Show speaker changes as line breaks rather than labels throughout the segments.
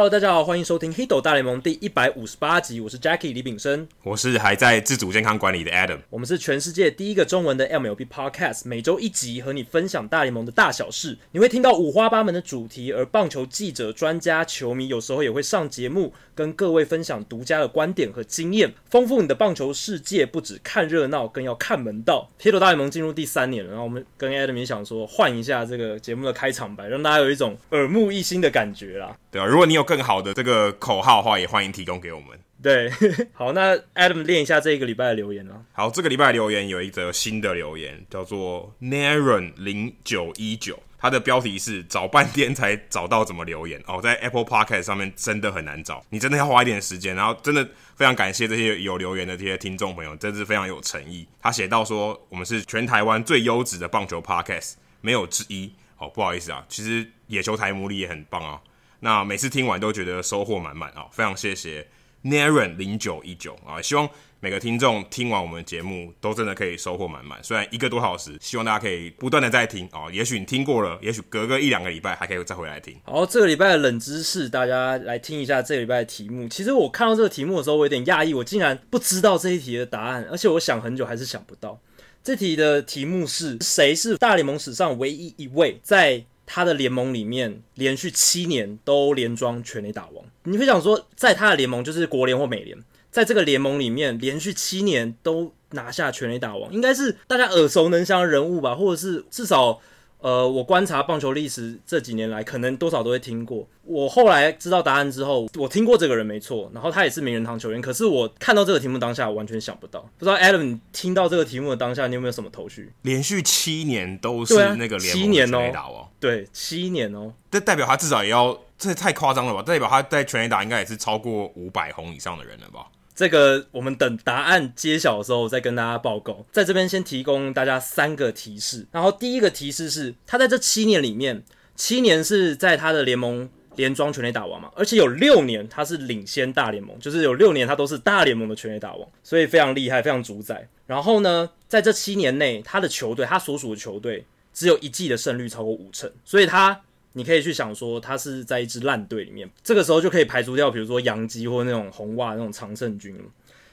Hello，大家好，欢迎收听《Hito 大联盟》第一百五十八集。我是 Jackie 李炳生，
我是还在自主健康管理的 Adam。
我们是全世界第一个中文的 MLB Podcast，每周一集和你分享大联盟的大小事。你会听到五花八门的主题，而棒球记者、专家、球迷有时候也会上节目，跟各位分享独家的观点和经验，丰富你的棒球世界。不止看热闹，更要看门道。Hito 大联盟进入第三年了，然后我们跟 Adam 也想说换一下这个节目的开场白，让大家有一种耳目一新的感觉啦。
对啊，如果你有更好的这个口号的话，也欢迎提供给我们。
对，好，那 Adam 练一下这一个礼拜的留言啊。
好，这个礼拜的留言有一则新的留言，叫做 Naren 零九一九，它的标题是找半天才找到怎么留言哦，在 Apple Podcast 上面真的很难找，你真的要花一点时间，然后真的非常感谢这些有留言的这些听众朋友，真是非常有诚意。他写到说，我们是全台湾最优质的棒球 Podcast，没有之一。哦，不好意思啊，其实野球台魔力也很棒啊。那每次听完都觉得收获满满啊！非常谢谢 Naren 零九一九啊！希望每个听众听完我们的节目都真的可以收获满满。虽然一个多小时，希望大家可以不断的再听啊！也许你听过了，也许隔个一两个礼拜还可以再回来听。
好，这个礼拜的冷知识，大家来听一下这个礼拜的题目。其实我看到这个题目的时候，我有点讶异，我竟然不知道这一题的答案，而且我想很久还是想不到。这题的题目是谁是大联盟史上唯一一位在他的联盟里面连续七年都连装全垒打王，你会想说，在他的联盟就是国联或美联，在这个联盟里面连续七年都拿下全垒打王，应该是大家耳熟能详的人物吧，或者是至少。呃，我观察棒球历史这几年来，可能多少都会听过。我后来知道答案之后，我听过这个人没错，然后他也是名人堂球员。可是我看到这个题目当下，我完全想不到。不知道 Adam 你听到这个题目的当下，你有没有什么头绪？
连续七年都是那个联盟全垒打哦，
对，七年哦，
这代表他至少也要，这太夸张了吧？代表他在全垒打应该也是超过五百红以上的人了吧？
这个我们等答案揭晓的时候再跟大家报告。在这边先提供大家三个提示。然后第一个提示是，他在这七年里面，七年是在他的联盟连庄全垒打王嘛，而且有六年他是领先大联盟，就是有六年他都是大联盟的全垒打王，所以非常厉害，非常主宰。然后呢，在这七年内，他的球队，他所属的球队只有一季的胜率超过五成，所以他。你可以去想说，他是在一支烂队里面，这个时候就可以排除掉，比如说洋基或那种红袜那种常胜军。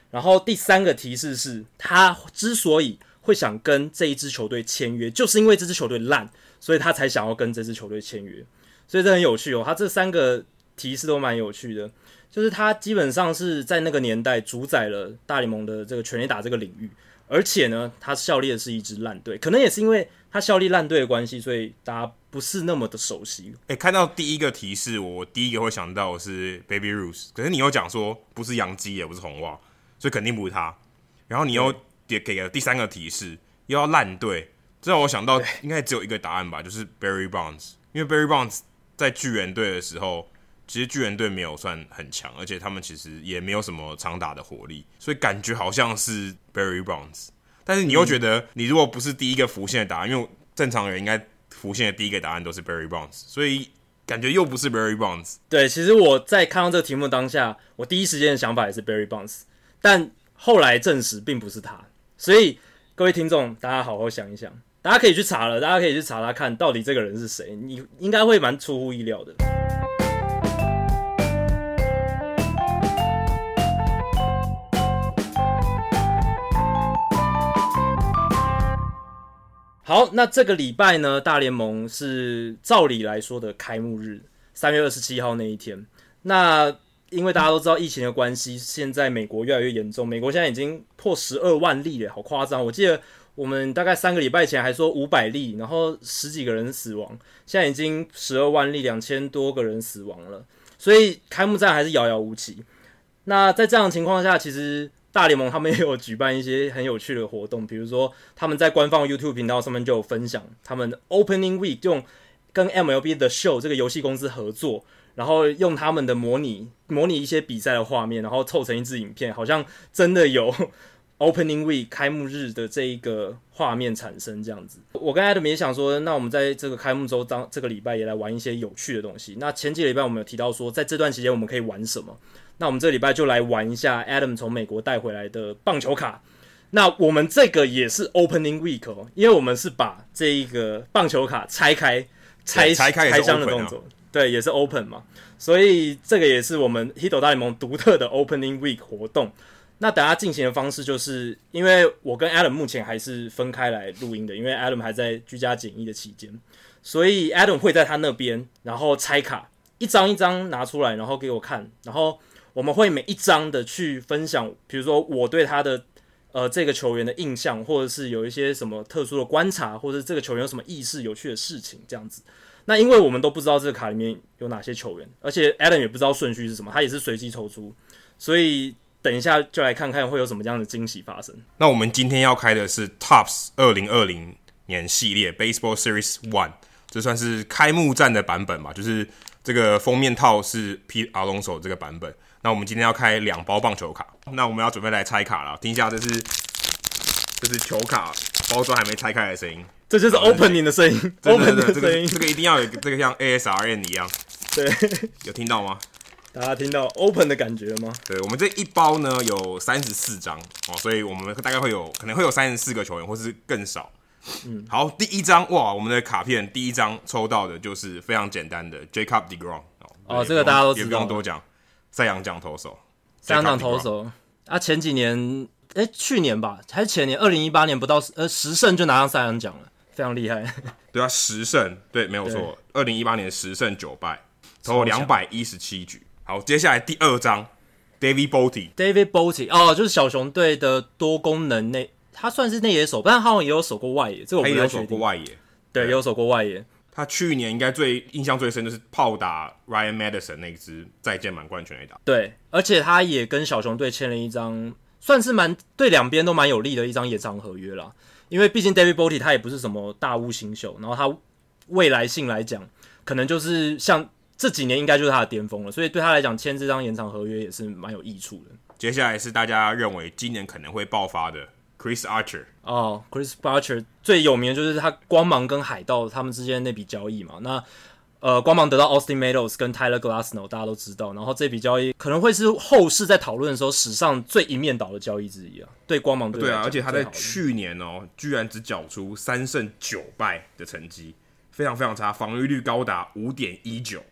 然后第三个提示是，他之所以会想跟这一支球队签约，就是因为这支球队烂，所以他才想要跟这支球队签约。所以这很有趣哦，他这三个提示都蛮有趣的，就是他基本上是在那个年代主宰了大联盟的这个全垒打这个领域。而且呢，他效力的是一支烂队，可能也是因为他效力烂队的关系，所以大家 不是那么的熟悉。
诶、欸，看到第一个提示，我第一个会想到是 Baby Ruth，可是你又讲说不是洋基，也不是红袜，所以肯定不是他。然后你又给给了第三个提示，又要烂队，这让我想到应该只有一个答案吧，就是 Barry Bonds，因为 Barry Bonds 在巨人队的时候。其实巨人队没有算很强，而且他们其实也没有什么长打的火力，所以感觉好像是 Barry Bonds。但是你又觉得，你如果不是第一个浮现的答案，因为正常人应该浮现的第一个答案都是 Barry Bonds，所以感觉又不是 Barry Bonds。
对，其实我在看到这个题目当下，我第一时间的想法也是 Barry Bonds，但后来证实并不是他。所以各位听众，大家好好想一想，大家可以去查了，大家可以去查查看到底这个人是谁，你应该会蛮出乎意料的。好，那这个礼拜呢，大联盟是照理来说的开幕日，三月二十七号那一天。那因为大家都知道疫情的关系，现在美国越来越严重，美国现在已经破十二万例了，好夸张！我记得我们大概三个礼拜前还说五百例，然后十几个人死亡，现在已经十二万例，两千多个人死亡了，所以开幕战还是遥遥无期。那在这样的情况下，其实。大联盟他们也有举办一些很有趣的活动，比如说他们在官方 YouTube 频道上面就有分享他们 Opening Week 用跟 MLB 的 Show 这个游戏公司合作，然后用他们的模拟模拟一些比赛的画面，然后凑成一支影片，好像真的有 Opening Week 开幕日的这一个画面产生这样子。我跟 Adam 也想说，那我们在这个开幕周当这个礼拜也来玩一些有趣的东西。那前几个礼拜我们有提到说，在这段期间我们可以玩什么？那我们这礼拜就来玩一下 Adam 从美国带回来的棒球卡。那我们这个也是 Opening Week 哦，因为我们是把这一个棒球卡拆开、拆拆开箱的动作。对，也是 Open 嘛，所以这个也是我们 Hito 大联盟独特的 Opening Week 活动。那等下进行的方式，就是因为我跟 Adam 目前还是分开来录音的，因为 Adam 还在居家检疫的期间，所以 Adam 会在他那边，然后拆卡，一张一张拿出来，然后给我看，然后我们会每一张的去分享，比如说我对他的呃这个球员的印象，或者是有一些什么特殊的观察，或者这个球员有什么意识、有趣的事情这样子。那因为我们都不知道这个卡里面有哪些球员，而且 Adam 也不知道顺序是什么，他也是随机抽出，所以。等一下，就来看看会有什么这样的惊喜发生。
那我们今天要开的是 Topps 二零二零年系列 Baseball Series One，这算是开幕战的版本吧？就是这个封面套是 P 阿龙手这个版本。那我们今天要开两包棒球卡，那我们要准备来拆卡了。听一下，这是这是球卡包装还没拆开的声音，
这就是 Opening 的声音。Opening 的声音，
这个一定要有这个像 ASRN 一样。
对，
有听到吗？
大家听到 open 的感觉了吗？
对，我们这一包呢有三十四张哦，所以我们大概会有可能会有三十四个球员，或是更少。嗯，好，第一张哇，我们的卡片第一张抽到的就是非常简单的 Jacob deGrom 哦，
哦，这个大家都知道，
也不用多讲，赛扬奖投手，
赛扬奖投手。啊，前几年哎、欸，去年吧，还是前年，二零一八年不到呃十胜就拿上赛扬奖了，非常厉害。
对啊，十胜，对，没有错，二零一八年十胜九败，投了两百一十七局。好，接下来第二张，David Bote。
David Bote 哦，就是小熊队的多功能内，他算是内野手，但他好像也有守过外野。这个我没有守过
外野，
对，也有守过外野。
他去年应该最印象最深就是炮打 Ryan Madison 那支再见满贯全垒打。
对，而且他也跟小熊队签了一张，算是蛮对两边都蛮有利的一张延长合约啦。因为毕竟 David Bote 他也不是什么大物新秀，然后他未来性来讲，可能就是像。这几年应该就是他的巅峰了，所以对他来讲签这张延长合约也是蛮有益处的。
接下来是大家认为今年可能会爆发的 Chris Archer
哦，Chris Archer 最有名的就是他光芒跟海盗他们之间那笔交易嘛。那呃，光芒得到 Austin Meadows 跟 Tyler Glasnow，大家都知道。然后这笔交易可能会是后世在讨论的时候史上最一面倒的交易之一啊。对光芒队
对啊，而且他在去年哦，居然只缴出三胜九败的成绩，非常非常差，防御率高达五点一九。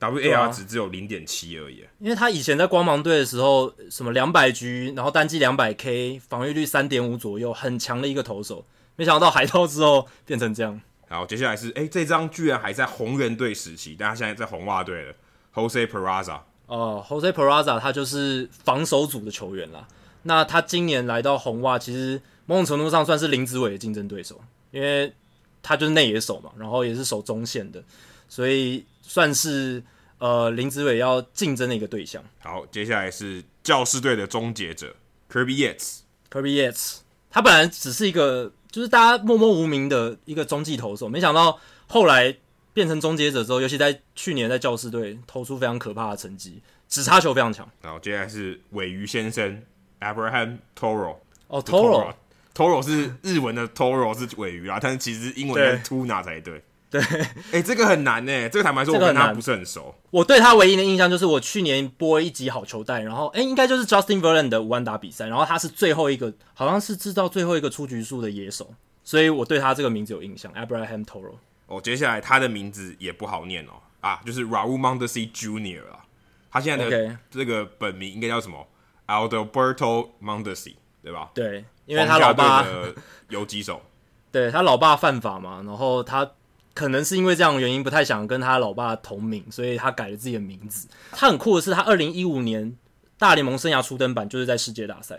WAR 值只有零点七而已，
因为他以前在光芒队的时候，什么两百局，然后单季两百 K，防御率三点五左右，很强的一个投手。没想到海盗之后变成这样。
好，接下来是，哎、欸，这张居然还在红人队时期，但他现在在红袜队了。Jose Peraza
哦，Jose Peraza 他就是防守组的球员啦。那他今年来到红袜，其实某种程度上算是林子伟的竞争对手，因为他就是内野手嘛，然后也是守中线的，所以。算是呃林子伟要竞争的一个对象。
好，接下来是教士队的终结者 Kirby Yates。
Kirby Yates，他本来只是一个就是大家默默无名的一个中继投手，没想到后来变成终结者之后，尤其在去年在教士队投出非常可怕的成绩，指叉球非常强。
然后，接下来是尾鱼先生 Abraham Toro。
哦，Toro，Toro
是日文的 Toro 是尾鱼啊，但是其实英文是 Tuna 才对。
对，
哎、欸，这个很难呢。这个坦白说，我跟他不是很熟。
我对他唯一的印象就是我去年播一集好球带，然后哎、欸，应该就是 Justin Verlander 的五万打比赛，然后他是最后一个，好像是制造最后一个出局数的野手，所以我对他这个名字有印象。Abraham Toro。
哦，接下来他的名字也不好念哦，啊，就是 Raul Mondesi Jr. 啊，他现在的这个本名应该叫什么？Adalberto Mondesi，对吧？
对，因为他老爸
的游击手，
对他老爸犯法嘛，然后他。可能是因为这样的原因，不太想跟他老爸同名，所以他改了自己的名字。他很酷的是，他二零一五年大联盟生涯初登板就是在世界大赛，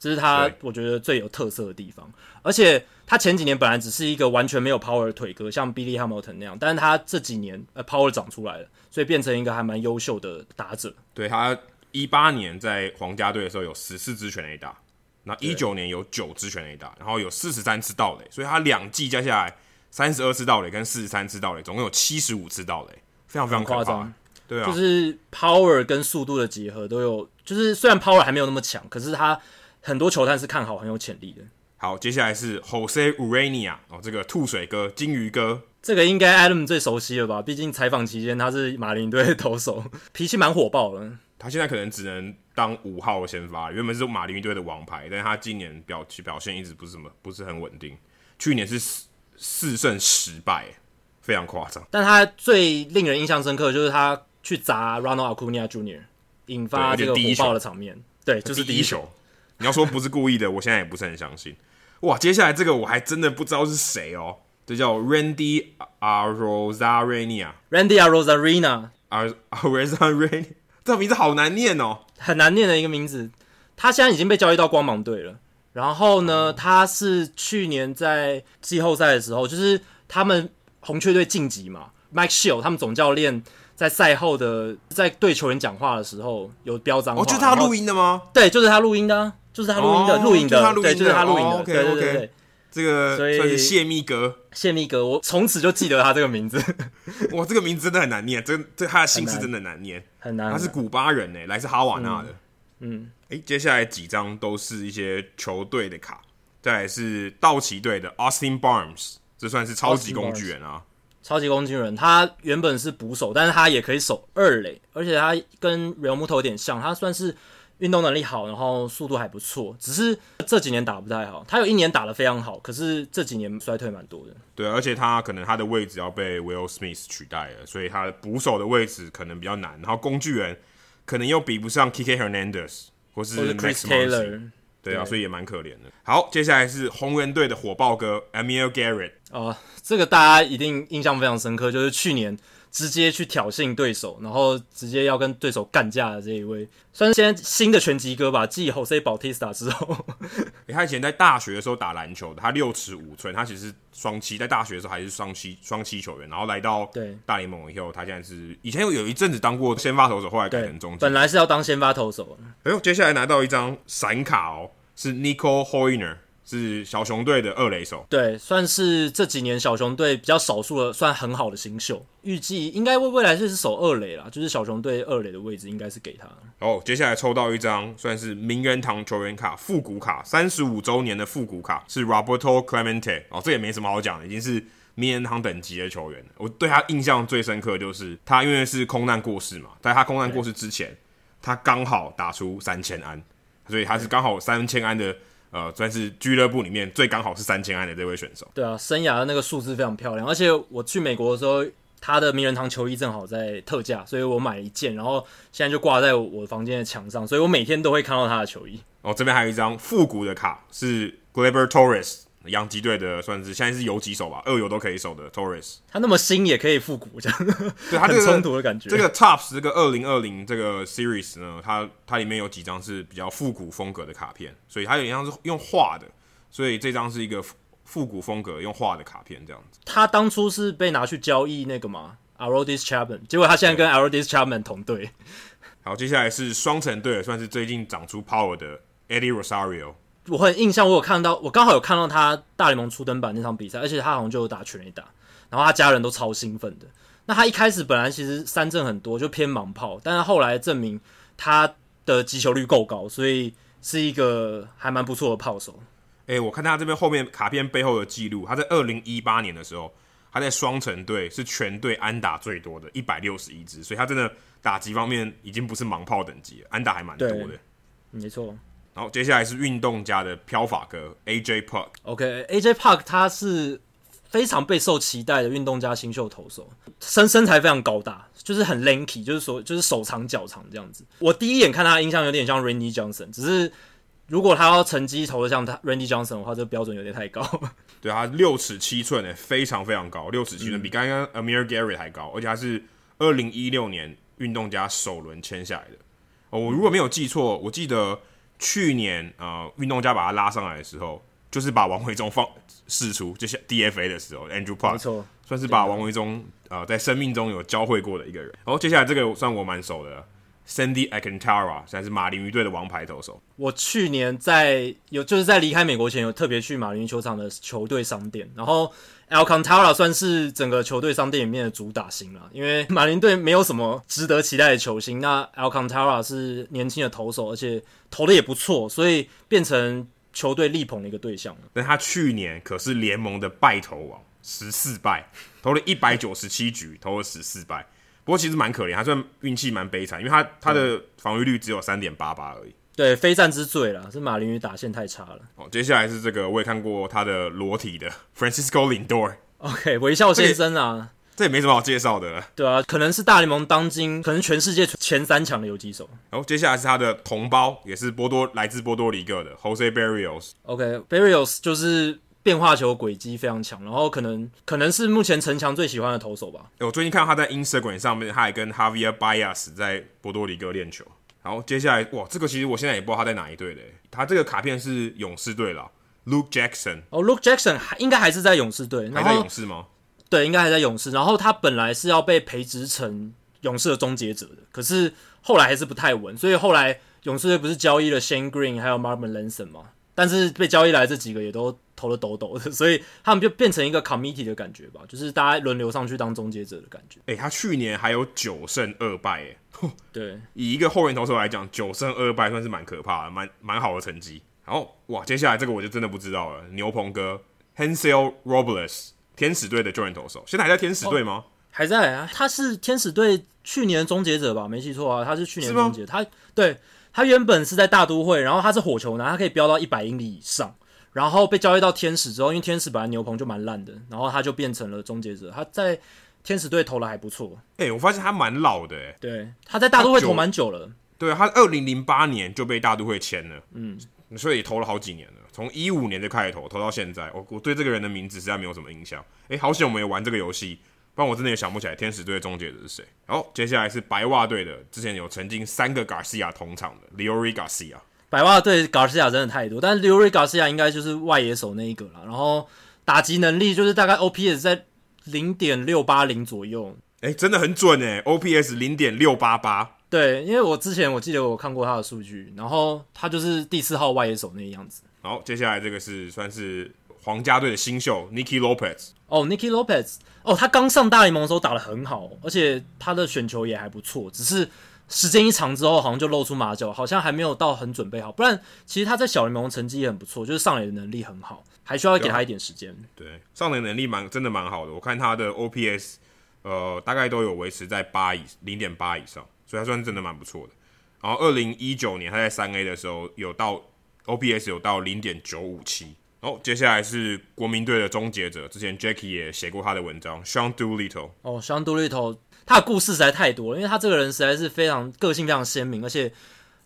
这是他我觉得最有特色的地方。而且他前几年本来只是一个完全没有 power 的腿哥，像 Billy Hamilton 那样，但是他这几年呃 power 长出来了，所以变成一个还蛮优秀的打者。
对，他一八年在皇家队的时候有十四支全垒打，那一九年有九支全垒打，然后有四十三次盗垒，所以他两季加下来。三十二次盗垒跟四十三次盗垒，总共有七十五次盗垒，非常非常夸张。对啊，
就是 power 跟速度的结合都有。就是虽然 power 还没有那么强，可是他很多球探是看好很有潜力的。
好，接下来是 Jose Urania 哦，这个吐水哥、金鱼哥，
这个应该 Adam 最熟悉了吧？毕竟采访期间他是马林队的投手，脾气蛮火爆的。
他现在可能只能当五号先发，原本是马林鱼队的王牌，但是他今年表表现一直不是什么不是很稳定。去年是。四胜十败，非常夸张。
但他最令人印象深刻的就是他去砸 Ronald Acuna Jr.，引发这个火爆的场面。对，就是第一球。
你要说不是故意的，我现在也不是很相信。哇，接下来这个我还真的不知道是谁哦。这叫 Randy Arozarena。
Randy Arozarena。
Arozarena，这个名字好难念哦，
很难念的一个名字。他现在已经被交易到光芒队了。然后呢，他是去年在季后赛的时候，就是他们红雀队晋级嘛。Mike Shildt 他们总教练在赛后的在对球员讲话的时候有标脏话。
哦，就是他录音的吗？
对，就是他录音的，就是他录音的，录音的，对，就是他录音的。对对对对，
这个算是谢密哥，
谢密哥，我从此就记得他这个名字。
哇，这个名字真的很难念，这这他的姓氏真的难念，
很难。
他是古巴人呢，来自哈瓦那的。
嗯。
诶，接下来几张都是一些球队的卡，再来是道奇队的 Austin Barnes，这算是超级工具人啊！
超级工具人，他原本是捕手，但是他也可以守二垒，而且他跟 Realmuto 有点像，他算是运动能力好，然后速度还不错，只是这几年打不太好。他有一年打得非常好，可是这几年衰退蛮多的。
对，而且他可能他的位置要被 Will Smith 取代了，所以他捕手的位置可能比较难，然后工具人可能又比不上 Kike Hernandez。或是
Chris Taylor，
对啊，所以也蛮可怜的。好，接下来是红人队的火爆哥 Amir Garrett。
哦，这个大家一定印象非常深刻，就是去年直接去挑衅对手，然后直接要跟对手干架的这一位，算是现在新的拳击哥吧。继 Jose Bautista 之后，
他以前在大学的时候打篮球的，他六尺五寸，他其实双七，在大学的时候还是双七双七球员，然后来到对大联盟以后，他现在是以前有有一阵子当过先发投手，后来改成中，
本来是要当先发投手。
哎呦，接下来拿到一张闪卡哦，是 Nico Hoerner。是小熊队的二垒手，
对，算是这几年小熊队比较少数的算很好的新秀，预计应该未未来就是守二垒啦，就是小熊队二垒的位置应该是给他。
哦，接下来抽到一张算是名人堂球员卡复古卡，三十五周年的复古卡是 Roberto Clemente，哦，这也没什么好讲的，已经是名人堂等级的球员。我对他印象最深刻就是他因为是空难过世嘛，在他空难过世之前，他刚好打出三千安，所以他是刚好三千安的。呃，算是俱乐部里面最刚好是三千安的这位选手。
对啊，生涯的那个数字非常漂亮，而且我去美国的时候，他的名人堂球衣正好在特价，所以我买了一件，然后现在就挂在我房间的墙上，所以我每天都会看到他的球衣。
哦，这边还有一张复古的卡，是 Gleyber Torres。洋基队的算是现在是游击手吧，二游都可以守的 Torres，
他那么新也可以复古，这样
对 他、这个、
很冲突的感觉。
这个 Topps 这个二零二零这个 Series 呢，它它里面有几张是比较复古风格的卡片，所以它有一张是用画的，所以这张是一个复古风格用画的卡片这样子。
他当初是被拿去交易那个嘛，Aroldis Chapman，结果他现在跟 Aroldis Chapman 同队。
好，接下来是双城队，算是最近长出 power 的 Eddie Rosario。
我很印象，我有看到，我刚好有看到他大联盟初登板那场比赛，而且他好像就有打全垒打，然后他家人都超兴奋的。那他一开始本来其实三振很多，就偏盲炮，但是后来证明他的击球率够高，所以是一个还蛮不错的炮手。
诶、欸，我看他这边后面卡片背后的记录，他在二零一八年的时候，他在双城队是全队安打最多的，一百六十一支，所以他真的打击方面已经不是盲炮等级了，安打还蛮多的。
没错。
然后接下来是运动家的飘法哥 AJ Park。
OK，AJ Park 他是非常备受期待的运动家新秀投手，身身材非常高大，就是很 lanky，就是说就是手长脚长这样子。我第一眼看他印象有点像 Randy Johnson，只是如果他要成绩投的像他 Randy Johnson 的话，这个标准有点太高。
对，他六尺七寸诶，非常非常高，六尺七寸比刚刚 Amir Garrett 还高，而且他是二零一六年运动家首轮签下来的。哦，我如果没有记错，我记得。去年呃，运动家把他拉上来的时候，就是把王维忠放释出，就像 DFA 的时候，Andrew Park
没错，
算是把王维忠呃在生命中有教会过的一个人。然后接下来这个算我蛮熟的，Sandy Alcantara，现在是马林鱼队的王牌投手。
我去年在有就是在离开美国前，有特别去马林鱼球场的球队商店，然后。Alcantara 算是整个球队商店里面的主打星了，因为 马林队没有什么值得期待的球星。那 Alcantara 是年轻的投手，而且投的也不错，所以变成球队力捧的一个对象。
但他去年可是联盟的败投王，十四败，投了一百九十七局，投了十四败。不过其实蛮可怜，他算运气蛮悲惨，因为他他的防御率只有三点八八而已。
对，非战之罪了，是马林鱼打线太差了。
哦，接下来是这个，我也看过他的裸体的 Francisco Lindor。
OK，微笑先生啊，
这也没什么好介绍的。
对啊，可能是大联盟当今可能全世界前三强的游击手。
然后接下来是他的同胞，也是波多来自波多黎各的 Jose Berrios。
OK，Berrios、okay, 就是变化球轨迹非常强，然后可能可能是目前陈强最喜欢的投手吧。
我最近看到他在 Instagram 上面，他还跟 Javier Baez 在波多黎各练球。然后接下来，哇，这个其实我现在也不知道他在哪一队嘞。他这个卡片是勇士队了，Luke Jackson。
哦，Luke Jackson 还应该还是在勇士队，
还在勇士吗？
对，应该还在勇士。然后他本来是要被培植成勇士的终结者的，可是后来还是不太稳，所以后来勇士队不是交易了 Shane Green 还有 Marvin l a n s o n 吗？但是被交易来这几个也都投得抖抖的，所以他们就变成一个 committee 的感觉吧，就是大家轮流上去当终结者的感觉。
诶、欸，他去年还有九胜二败，诶，
对，
以一个后援投手来讲，九胜二败算是蛮可怕的，蛮蛮好的成绩。然后哇，接下来这个我就真的不知道了，牛棚哥 Hansel Robles。天使队的救援投手，现在还在天使队吗？哦？还
在啊，他是天使队去年终结者吧？没记错啊，他是去年终结。他对他原本是在大都会，然后他是火球男，他可以飙到一百英里以上，然后被交易到天使之后，因为天使本来牛棚就蛮烂的，然后他就变成了终结者。他在天使队投的还不错。
哎、欸，我发现他蛮老的、
对，他在大都会投蛮久了。
对，他二零零八年就被大都会签了，嗯，所以投了好几年了。从一五年就开始投，投到现在，我我对这个人的名字实在没有什么印象。诶，好险我们有玩这个游戏，不然我真的也想不起来天使队的终结者是谁。好，接下来是白袜队的，之前有曾经三个 Garcia 同场的 Leury Garcia。
白袜队 Garcia 真的太多，但是 Leury Garcia 应该就是外野手那一个了。然后打击能力就是大概 OPS 在零点六八零左右，
诶，真的很准诶 OPS 零点六八八。
对，因为我之前我记得我看过他的数据，然后他就是第四号外野手那个样子。
好，接下来这个是算是皇家队的新秀 Nicky Lopez。
哦，Nicky Lopez，哦，他刚上大联盟的时候打得很好，而且他的选球也还不错，只是时间一长之后，好像就露出马脚，好像还没有到很准备好。不然，其实他在小联盟成绩也很不错，就是上垒的能力很好，还需要给他一点时间。
对，上垒能力蛮真的蛮好的，我看他的 OPS，呃，大概都有维持在八以零点八以上，所以他算真的蛮不错的。然后二零一九年他在三 A 的时候有到。OPS 有到零点九五七。哦，接下来是国民队的终结者，之前 Jackie 也写过他的文章，Sean Doolittle。
哦，Sean Doolittle，他的故事实在太多了，因为他这个人实在是非常个性非常鲜明，而且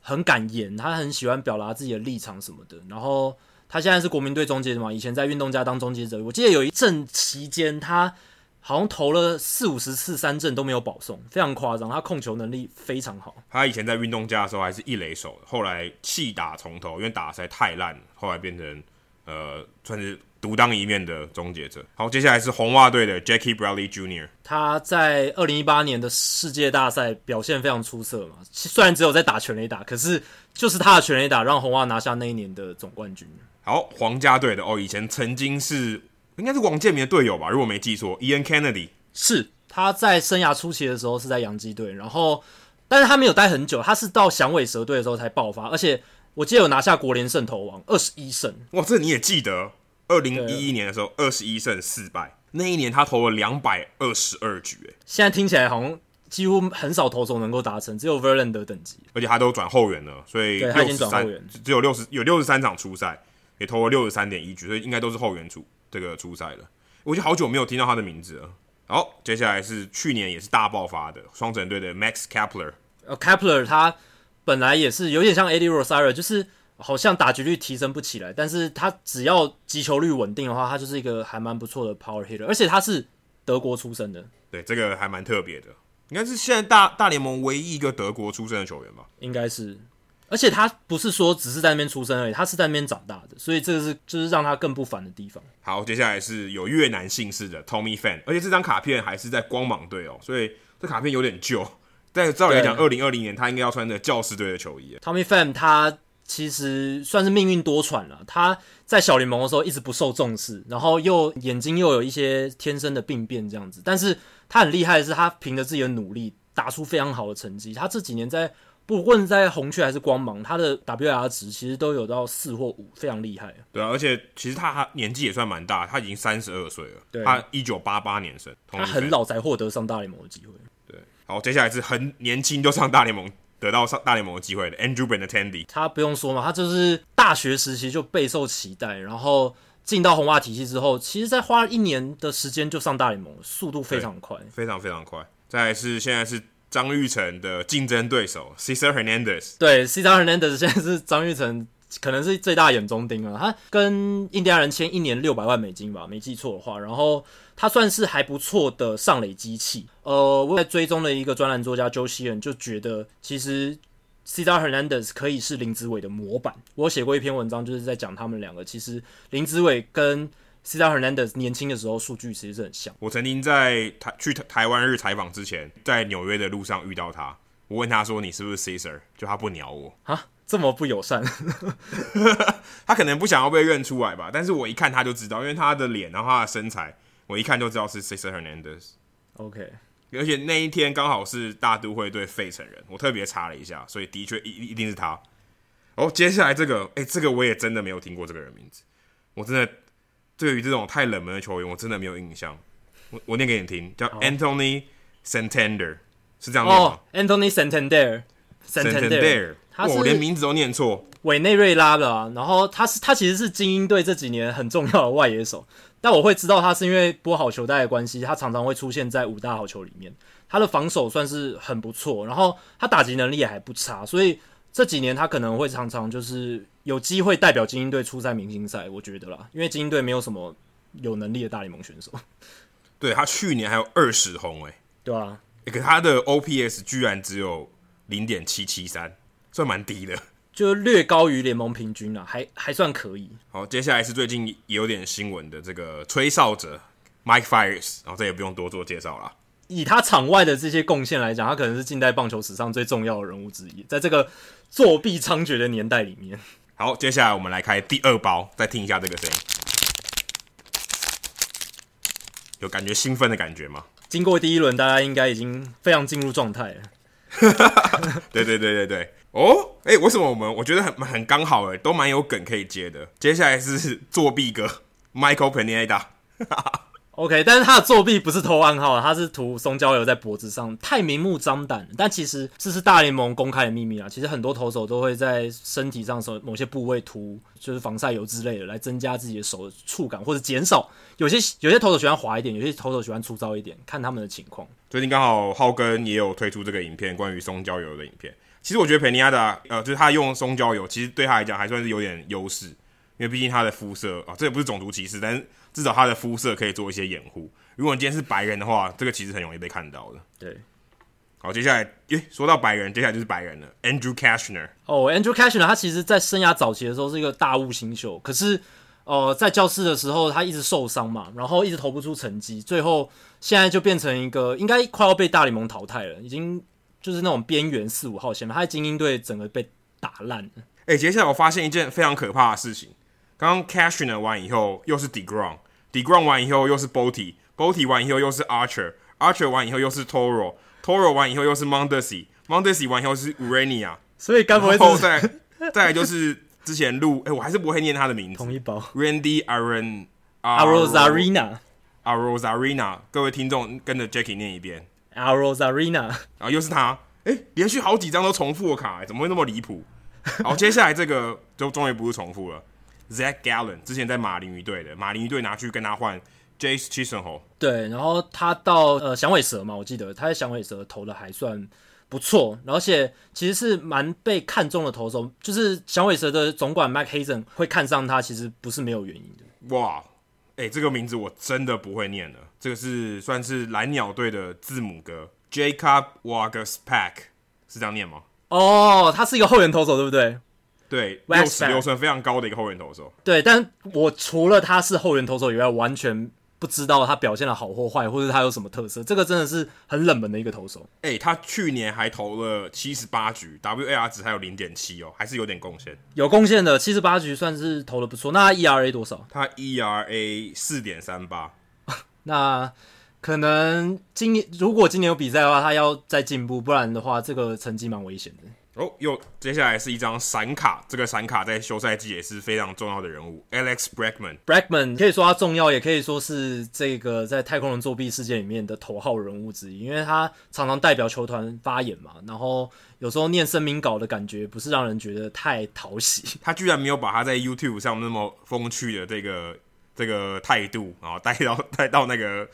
很敢言，他很喜欢表达自己的立场什么的。然后他现在是国民队终结者嘛，以前在运动家当终结者，我记得有一阵期间他。好像投了四五十次三振都没有保送，非常夸张。他控球能力非常好。
他以前在运动家的时候还是一垒手，后来弃打从投，因为打得实在太烂，后来变成呃算是独当一面的终结者。好，接下来是红袜队的 Jackie Bradley Jr.，
他在二零一八年的世界大赛表现非常出色嘛，虽然只有在打全垒打，可是就是他的全垒打让红袜拿下那一年的总冠军。
好，皇家队的哦，以前曾经是。应该是王建民的队友吧，如果没记错，Ian Kennedy
是他在生涯初期的时候是在洋基队，然后但是他没有待很久，他是到响尾蛇队的时候才爆发，而且我记得有拿下国联胜投王二十一胜，
哇，这你也记得？二零一一年的时候二十一胜四败，那一年他投了两百二十二局，诶，
现在听起来好像几乎很少投手能够达成，只有 Verlander 等级，
而且他都转后援了，所以
对他已经转后援，
只有六十有六十三场初赛，也投了六十三点一局，所以应该都是后援出。这个初赛了，我已经好久没有听到他的名字了。好，接下来是去年也是大爆发的双城队的 Max Kepler。
呃，Kepler 他本来也是有点像 Eddie Rosario，就是好像打击率提升不起来，但是他只要击球率稳定的话，他就是一个还蛮不错的 Power Hitter，而且他是德国出生的。
对，这个还蛮特别的，应该是现在大大联盟唯一一个德国出生的球员吧？
应该是。而且他不是说只是在那边出生而已，他是在那边长大的，所以这个是就是让他更不凡的地方。
好，接下来是有越南姓氏的 Tommy Pham，而且这张卡片还是在光芒队哦，所以这卡片有点旧。但照理来讲，二零二零年他应该要穿着教士队的球衣。
Tommy Pham 他其实算是命运多舛了，他在小联盟的时候一直不受重视，然后又眼睛又有一些天生的病变这样子，但是他很厉害的是，他凭着自己的努力打出非常好的成绩。他这几年在不论在红雀还是光芒，他的 WAR 值其实都有到四或五，非常厉害。
对啊，而且其实他年纪也算蛮大，他已经三十二岁了。对，他一九八八年生，
他很老才获得上大联盟的机会。
对，好，接下来是很年轻就上大联盟，得到上大联盟的机会的 Andrew Benintendi。
他不用说嘛，他就是大学时期就备受期待，然后进到红袜体系之后，其实在花了一年的时间就上大联盟，速度非常快，
非常非常快。再来是现在是张玉成的竞争对手 Cesar Hernandez，
对 Cesar Hernandez 现在是张玉成可能是最大眼中钉了。他跟印第安人签一年六百万美金吧，没记错的话，然后他算是还不错的上垒机器。呃，我在追踪的一个专栏作家 Joe Sheehan 就觉得，其实。Cesar Hernandez 可以是林子伟的模板。我写过一篇文章，就是在讲他们两个。其实林子伟跟 Cesar Hernandez 年轻的时候数据其实是很像。
我曾经在台去台湾日采访之前，在纽约的路上遇到他，我问他说：“你是不是 Cesar？” 就他不鸟我
啊，这么不友善。
他可能不想要被认出来吧？但是我一看他就知道，因为他的脸，然后他的身材，我一看就知道是 Sixer Hernandez。
OK。
而且那一天刚好是大都会对费城人，我特别查了一下，所以的确一一定是他。哦，接下来这个，哎、欸，这个我也真的没有听过这个人名字，我真的对于这种太冷门的球员，我真的没有印象。我我念给你听，叫 Anthony Santander，是这样念吗？
哦，Anthony Santander，Santander，他是
我连名字都念错。
委内瑞拉的啊，然后他是他其实是精英队这几年很重要的外野手。但我会知道他是因为拨好球带的关系，他常常会出现在五大好球里面。他的防守算是很不错，然后他打击能力也还不差，所以这几年他可能会常常就是有机会代表精英队出赛明星赛，我觉得啦，因为精英队没有什么有能力的大联盟选手。
对，他去年还有二十轰诶，
对啊，
可他的 OPS 居然只有零点七七三，算蛮低的。
就略高于联盟平均了，还还算可以。
好，接下来是最近也有点新闻的这个吹哨者 Mike Fiers，然后这也不用多做介绍了。
以他场外的这些贡献来讲，他可能是近代棒球史上最重要的人物之一，在这个作弊猖獗的年代里面。
好，接下来我们来开第二包，再听一下这个声音，有感觉兴奋的感觉吗？
经过第一轮，大家应该已经非常进入状态了。
对对对对对。哦，哎，为什么我们我觉得很很刚好哎，都蛮有梗可以接的。接下来是 作弊哥 Michael Pineda。
OK，但是他的作弊不是偷暗号，他是涂松焦油在脖子上，太明目张胆。但其实这是大联盟公开的秘密啊。其实很多投手都会在身体上手某些部位涂就是防晒油之类的，来增加自己的手的触感，或者减少。有些有些投手喜欢滑一点，有些投手喜欢粗糙一点，看他们的情况。最
近刚好浩根也有推出这个影片，关于松焦油的影片。其实我觉得佩尼亚达，呃，就是他用松焦油，其实对他来讲还算是有点优势，因为毕竟他的肤色啊，这也不是种族歧视，但是至少他的肤色可以做一些掩护。如果你今天是白人的话，这个其实很容易被看到的。
对，
好，接下来，耶，说到白人，接下来就是白人了，Andrew Cashner。
哦，Andrew Cashner，他其实在生涯早期的时候是一个大物新秀，可是，呃，在教室的时候他一直受伤嘛，然后一直投不出成绩，最后现在就变成一个应该快要被大联盟淘汰了，已经。就是那种边缘四五号线嘛，他的精英队整个被打烂了。
哎、欸，接下来我发现一件非常可怕的事情。刚刚 Cashner 完以后，又是 Degrom，Degrom 完以后又是 Boty，Boty 完以后又是 Archer，Archer 完以后又是 Toro，Toro 完以后又是 Mondesi，Mondesi 完以后是 Urania。
所以该不会
再再来就是之前录，哎、欸，我还是不会念他的名字。
同一包。
Randy Aaron
Arozarena，Arozarena，
各位听众跟着 Jackie 念一遍。
Arozarena，
然后又是他，哎，连续好几张都重复的卡，怎么会那么离谱？好，接下来这个就终于不是重复了。Zach Gallen 之前在马林鱼队的，马林鱼队拿去跟他换 Jace Chisholm。
对，然后他到呃响尾蛇嘛，我记得他在响尾蛇投的还算不错，而且其实是蛮被看中的投手，就是响尾蛇的总管 Matt Hazen 会看上他，其实不是没有原因的。
哇！哎、欸，这个名字我真的不会念了。这个是算是蓝鸟队的字母哥，Jacob Waguespack，是这样念吗？
哦，他是一个后援投手，对不对？
对，六十六寸非常高的一个后援投手。
对，但我除了他是后援投手以外，完全。不知道他表现的好或坏，或者他有什么特色，这个真的是很冷门的一个投手。
哎、欸，他去年还投了七十八局，WAR 值还有零点七哦，还是有点贡献。
有贡献的，七十八局算是投的不错。那他 ERA 多少？
他 ERA 四点三八。
那可能今年如果今年有比赛的话，他要再进步，不然的话，这个成绩蛮危险的。
哦，又接下来是一张闪卡，这个闪卡在休赛季也是非常重要的人物，Alex Bregman。
Bregman 可以说他重要，也可以说是这个在太空人作弊事件里面的头号人物之一，因为他常常代表球团发言嘛，然后有时候念声明稿的感觉不是让人觉得太讨喜。
他居然没有把他在 YouTube 上那么风趣的这个这个态度，然后带到 带到那个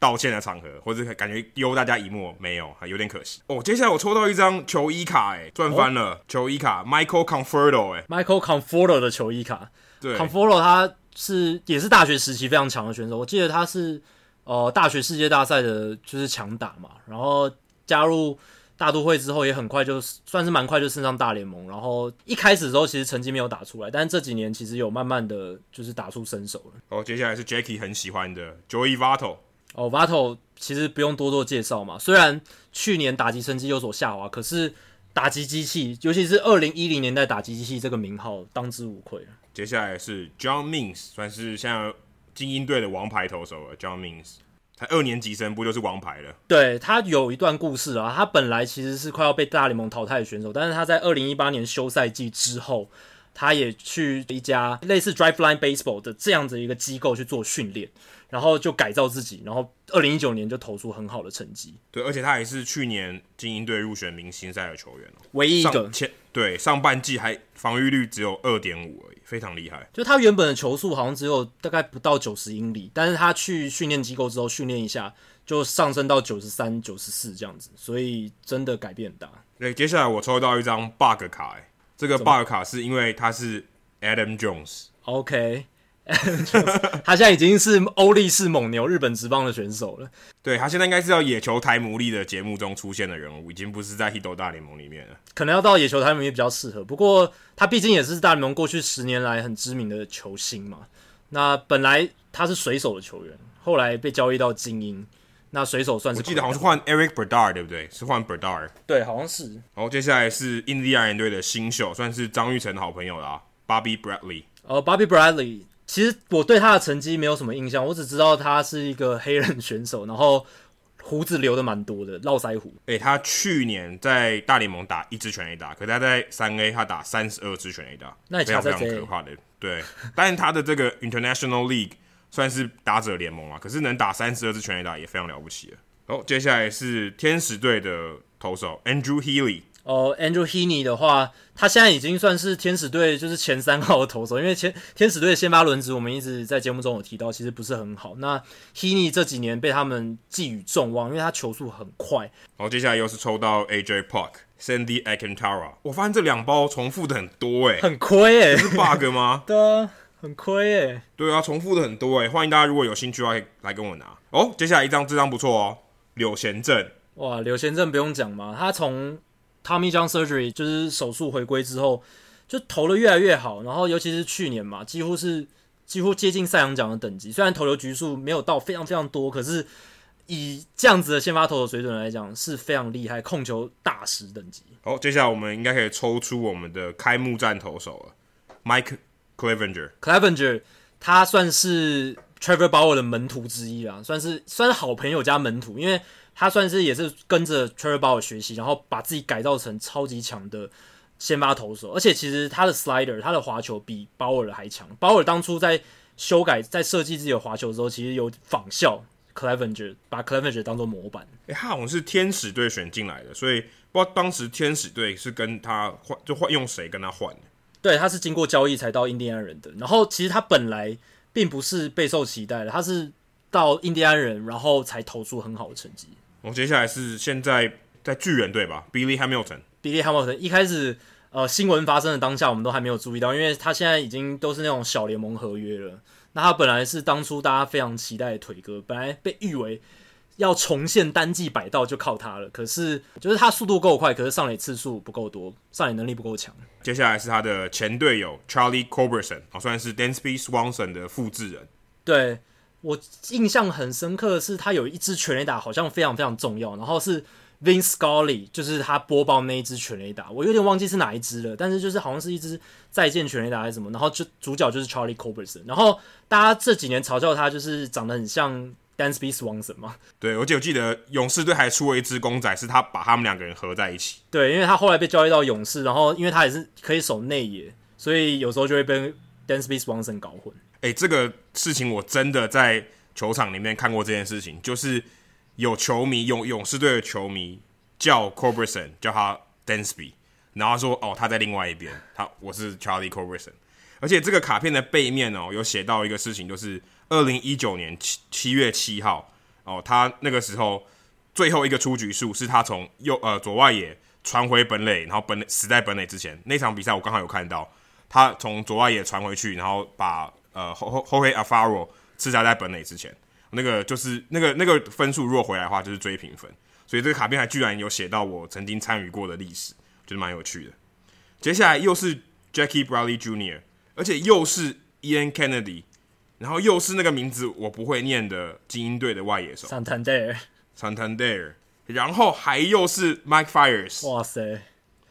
道歉的场合，或者感觉悠大家一默，没有，有点可惜。哦，接下来我抽到一张球衣卡，哎，赚翻了！哦、球衣卡，Michael Conforto，哎
，Michael Conforto 的球衣卡。
对
，Conforto 他是也是大学时期非常强的选手，我记得他是呃大学世界大赛的就是强打嘛，然后加入。大都会之后也很快就算是蛮快就升上大联盟，然后一开始的时候其实成绩没有打出来，但是这几年其实有慢慢的就是打出身手了。
哦，接下来是 Jackie 很喜欢的 Joey Votto。
哦，Votto 其实不用多做介绍嘛，虽然去年打击成绩有所下滑，可是打击机器，尤其是二零一零年代打击机器这个名号当之无愧。
接下来是 John Means，算是像精英队的王牌投手了，John Means。他二年级生不就是王牌了？
对，他有一段故事啊，他本来其实是快要被大联盟淘汰的选手，但是他在二零一八年休赛季之后，他也去一家类似 Driveline Baseball 的这样子一个机构去做训练。然后就改造自己，然后二零一九年就投出很好的成绩。
对，而且他也是去年精英队入选明星赛的球员哦，
唯一一个。
前对上半季还防御率只有二点五而已，非常厉害。
就他原本的球速好像只有大概不到九十英里，但是他去训练机构之后训练一下，就上升到九十三、九十四这样子，所以真的改变很大。
对，接下来我抽到一张 bug 卡，这个 bug 卡是因为他是 Adam Jones。
OK。他现在已经是欧力士蒙牛日本职棒的选手了。
对，他现在应该是要野球台魔力的节目中出现的人物，已经不是在 Hito 大联盟里面了。
可能要到野球台牡蛎比较适合。不过他毕竟也是大联盟过去十年来很知名的球星嘛。那本来他是水手的球员，后来被交易到精英。那水手算是我
记得好像是换 Eric Berdard 对不对？是换 Berdard。
对，好像是。
然后接下来是印第安人队的新秀，算是张玉成的好朋友啦，Bobby Bradley。
哦，Bobby Bradley。其实我对他的成绩没有什么印象，我只知道他是一个黑人选手，然后胡子留的蛮多的，络腮胡。诶、
欸，他去年在大联盟打一支全 A 打，可他在三 A 他打三十二支全 A 打，
那也
非常非常可怕的。对，但是他的这个 International League 算是打者联盟啊，可是能打三十二支全垒打也非常了不起了。哦，接下来是天使队的投手 Andrew Heaney。
哦、uh,，Andrew Heaney 的话，他现在已经算是天使队就是前三号的投手，因为前天使队的先发轮值，我们一直在节目中有提到，其实不是很好。那 Heaney 这几年被他们寄予众望，因为他球速很快。
好，接下来又是抽到 AJ Park、Sandy Alcantara，我发现这两包重复的很多诶，
很亏诶，
是 bug 吗？
对啊，很亏诶。
对啊，重复的很多诶，欢迎大家如果有兴趣的话，可以来跟我拿。哦，接下来一张，这张不错哦，柳贤振。
哇，柳贤振不用讲嘛，他从 Tommy John Surgery 就是手术回归之后，就投的越来越好，然后尤其是去年嘛，几乎是几乎接近赛扬奖的等级。虽然投球局数没有到非常非常多，可是以这样子的先发投手水准来讲，是非常厉害，控球大师等级。
好，接下来我们应该可以抽出我们的开幕战投手了，Mike Clevinger
他算是 Trevor Bauer 的门徒之一啦，算是算是好朋友加门徒，因为。他算是也是跟着 Trevor Bauer 学习，然后把自己改造成超级强的先发投手。而且其实他的 slider，他的滑球比 Bauer 的还强。Bauer 当初在修改、在设计自己的滑球的时候，其实有仿效 Clevenger，把 Clevenger 当做模板。
诶，他好像是天使队选进来的，所以不知道当时天使队是跟他换，就换用谁跟他换的？
对，他是经过交易才到印第安人的。然后其实他本来并不是备受期待的，他是。到印第安人，然后才投出很好的成绩。
我、哦、接下来是现在在巨人队吧，Billy Hamilton。
Billy Hamilton 一开始呃新闻发生的当下，我们都还没有注意到，因为他现在已经都是那种小联盟合约了。那他本来是当初大家非常期待的腿哥，本来被誉为要重现单季百道就靠他了。可是就是他速度够快，可是上垒次数不够多，上垒能力不够强。
接下来是他的前队友 Charlie Culberson，好、哦、算是 Dansby Swanson 的复制人。
对。我印象很深刻的是，他有一支全垒打，好像非常非常重要。然后是 Vince Scully，就是他播报那一支全垒打，我有点忘记是哪一支了。但是就是好像是一支再见全垒打还是什么。然后就主角就是 Charlie Culberson。然后大家这几年嘲笑他，就是长得很像 Dansby Swanson 嘛。
对，而且我记得勇士队还出了一只公仔，是他把他们两个人合在一起。
对，因为他后来被交易到勇士，然后因为他也是可以守内野，所以有时候就会被 Dansby Swanson 搞混。
哎、欸，这个事情我真的在球场里面看过这件事情，就是有球迷勇勇士队的球迷叫 Corberson 叫他 Dansby，然后说哦他在另外一边，他我是 Charlie Corberson 而且这个卡片的背面哦，有写到一个事情，就是二零一九年七七月七号哦，他那个时候最后一个出局数是他从右呃左外野传回本垒，然后本垒死在本垒之前那场比赛，我刚好有看到他从左外野传回去，然后把呃后后后黑阿法罗刺杀在本垒之前，那个就是那个那个分数若回来的话，就是追平分。所以这个卡片还居然有写到我曾经参与过的历史，觉得蛮有趣的。接下来又是 Jackie Bradley Jr.，而且又是 Ian Kennedy，然后又是那个名字我不会念的精英队的外野手
Santander，Santander，
然后还又是 Mike Fiers。
哇塞！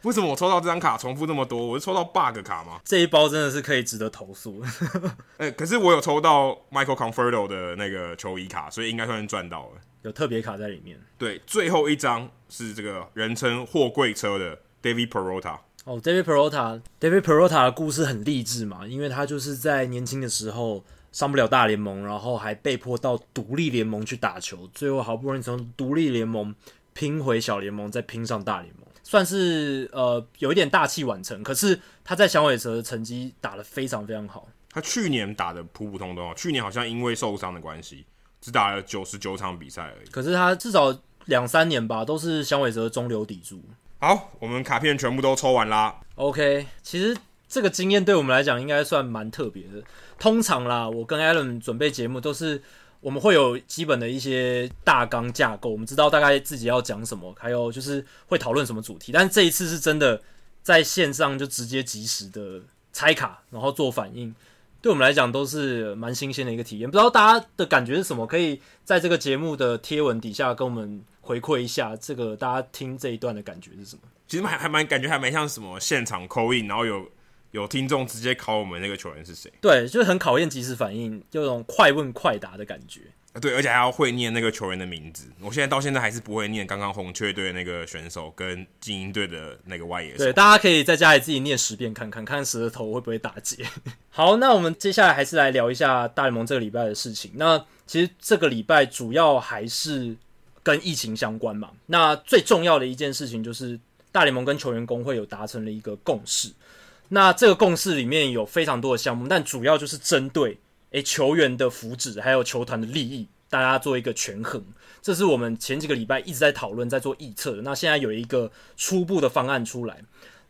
为什么我抽到这张卡重复那么多？我是抽到 bug 卡吗？
这一包真的是可以值得投诉。
哎、欸，可是我有抽到 Michael Conforto 的那个球衣卡，所以应该算是赚到了。
有特别卡在里面。
对，最后一张是这个人称货柜车的 David Peralta。
哦，David Peralta，David Peralta 的故事很励志嘛，因为他就是在年轻的时候上不了大联盟，然后还被迫到独立联盟去打球，最后好不容易从独立联盟拼回小联盟，再拼上大联盟，算是呃有一点大器晚成。可是他在响尾蛇的成绩打得非常非常好。
他去年打得普普通通，去年好像因为受伤的关系。只打了九十九场比赛而已，
可是他至少两三年吧，都是响尾蛇的中流砥柱。
好，我们卡片全部都抽完啦。
OK，其实这个经验对我们来讲应该算蛮特别的。通常啦，我跟 Alan 准备节目都是我们会有基本的一些大纲架构，我们知道大概自己要讲什么，还有就是会讨论什么主题。但这一次是真的在线上就直接即时的拆卡，然后做反应。对我们来讲都是蛮新鲜的一个体验，不知道大家的感觉是什么？可以在这个节目的贴文底下跟我们回馈一下，这个大家听这一段的感觉是什么？
其实还还蛮感觉还蛮像什么现场 call in，然后有有听众直接考我们那个球员是谁？
对，就是很考验即时反应，就这种快问快答的感觉。
对，而且还要会念那个球员的名字。我现在到现在还是不会念刚刚红雀队那个选手跟精英队的那个外野手。
对，大家可以在家里自己念十遍看看，看舌头会不会打结。好，那我们接下来还是来聊一下大联盟这个礼拜的事情。那其实这个礼拜主要还是跟疫情相关嘛。那最重要的一件事情就是大联盟跟球员工会有达成了一个共识。那这个共识里面有非常多的项目，但主要就是针对。诶，球员的福祉还有球团的利益，大家做一个权衡，这是我们前几个礼拜一直在讨论、在做预测的。那现在有一个初步的方案出来，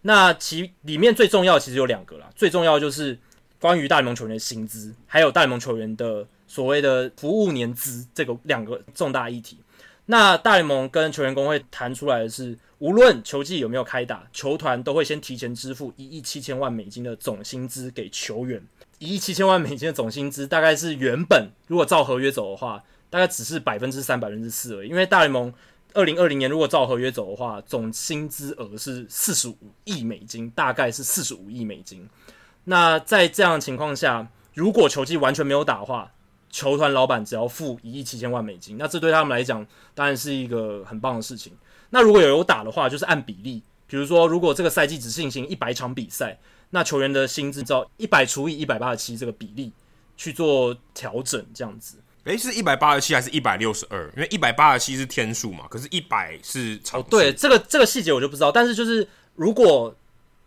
那其里面最重要其实有两个啦，最重要就是关于大联盟球员的薪资，还有大联盟球员的所谓的服务年资这个两个重大议题。那大联盟跟球员工会谈出来的是，无论球季有没有开打，球团都会先提前支付一亿七千万美金的总薪资给球员。一亿七千万美金的总薪资，大概是原本如果照合约走的话，大概只是百分之三、百分之四而已。因为大联盟二零二零年如果照合约走的话，总薪资额是四十五亿美金，大概是四十五亿美金。那在这样的情况下，如果球季完全没有打的话，球团老板只要付一亿七千万美金，那这对他们来讲当然是一个很棒的事情。那如果有有打的话，就是按比例，比如说如果这个赛季只进行一百场比赛。那球员的薪资照一百除以一百八十七这个比例去做调整，这样子。
诶、欸，是一百八十七还是一百六十二？因为一百八十七是天数嘛，可是一百是场。
哦，对，这个这个细节我就不知道。但是就是如果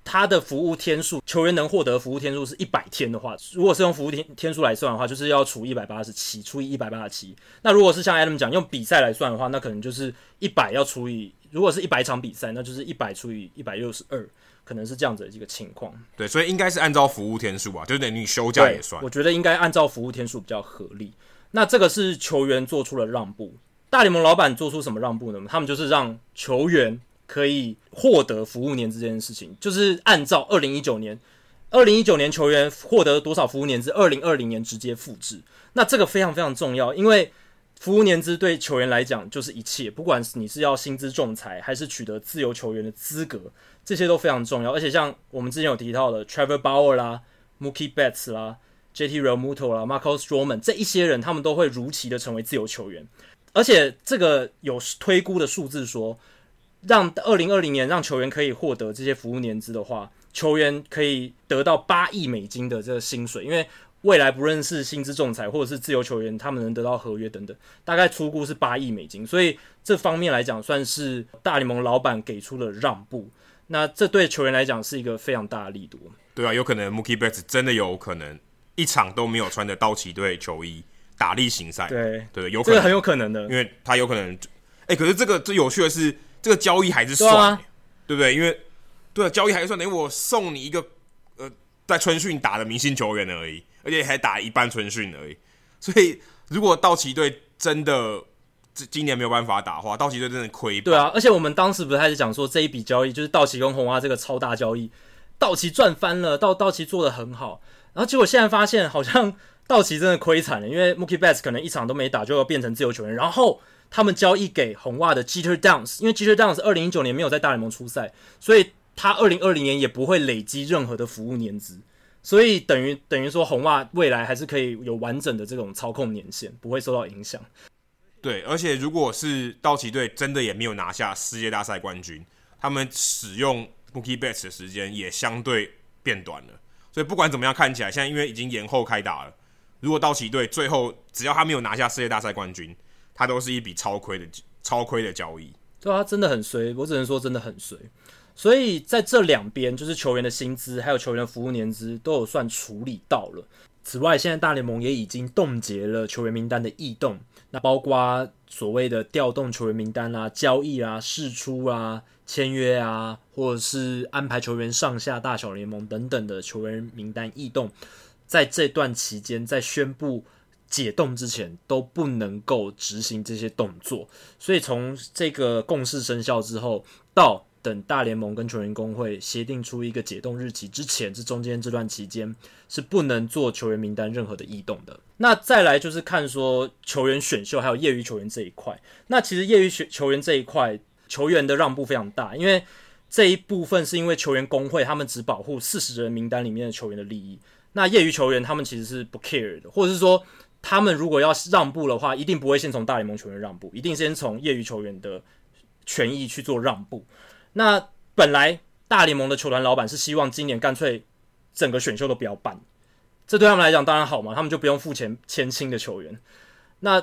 他的服务天数，球员能获得服务天数是一百天的话，如果是用服务天天数来算的话，就是要除一百八十七，除以一百八十七。那如果是像 Adam 讲用比赛来算的话，那可能就是一百要除以，如果是一百场比赛，那就是一百除以一百六十二。可能是这样子的一个情况，
对，所以应该是按照服务天数啊，就等于你休假也算。
我觉得应该按照服务天数比较合理。那这个是球员做出了让步，大联盟老板做出什么让步呢？他们就是让球员可以获得服务年资这件事情，就是按照二零一九年，二零一九年球员获得多少服务年资，二零二零年直接复制。那这个非常非常重要，因为。服务年资对球员来讲就是一切，不管是你是要薪资仲裁，还是取得自由球员的资格，这些都非常重要。而且像我们之前有提到的 Trevor Bauer 啦、Mookie Betts 啦、JT Realmuto 啦、Marcus Stroman 这一些人，他们都会如期的成为自由球员。而且这个有推估的数字说，让二零二零年让球员可以获得这些服务年资的话，球员可以得到八亿美金的这个薪水，因为。未来不论是薪资仲裁或者是自由球员，他们能得到合约等等，大概初估是八亿美金，所以这方面来讲算是大联盟老板给出了让步。那这对球员来讲是一个非常大的力度。
对啊，有可能 Mookie Betts 真的有可能一场都没有穿的道奇队球衣打例行赛。
对
对，有可能，
这个很有可能的，
因为他有可能。哎、欸，可是这个最有趣的是，这个交易还是算、欸，对，啊、对不对？因为对啊，交易还是算，等于我送你一个呃，在春训打的明星球员而已，而且还打一半春训而已。所以，如果道奇队真的这今年没有办法打的话，道奇队真的亏。
对啊，而且我们当时不是开始讲说，这一笔交易就是道奇跟红袜这个超大交易，道奇赚翻了，道道奇做的很好，然后结果现在发现好像道奇真的亏惨了，因为 Mookie Betts 可能一场都没打就要变成自由球员，然后他们交易给红袜的 Jeter Downs，因为 Jeter Downs 二零一九年没有在大联盟出赛，所以他二零二零年也不会累积任何的服务年资。所以等于等于说，红袜未来还是可以有完整的这种操控年限，不会受到影响。
对，而且如果是道奇队真的也没有拿下世界大赛冠军，他们使用 Mookie Betts 的时间也相对变短了。所以不管怎么样，看起来现在因为已经延后开打了，如果道奇队最后只要他没有拿下世界大赛冠军，他都是一笔超亏的超亏的交易。
对啊，真的很衰，我只能说真的很衰。所以在这两边，就是球员的薪资还有球员服务年资都有算处理到了。此外，现在大联盟也已经冻结了球员名单的异动，那包括所谓的调动球员名单啊、交易啊、释出啊、签约啊，或者是安排球员上下大小联盟等等的球员名单异动，在这段期间，在宣布解冻之前都不能够执行这些动作。所以从这个共识生效之后到等大联盟跟球员工会协定出一个解冻日期之前，这中间这段期间是不能做球员名单任何的异动的。那再来就是看说球员选秀还有业余球员这一块。那其实业余选球员这一块，球员的让步非常大，因为这一部分是因为球员工会他们只保护四十人名单里面的球员的利益。那业余球员他们其实是不 care 的，或者是说他们如果要让步的话，一定不会先从大联盟球员让步，一定先从业余球员的权益去做让步。那本来大联盟的球团老板是希望今年干脆整个选秀都不要办，这对他们来讲当然好嘛，他们就不用付钱签新的球员。那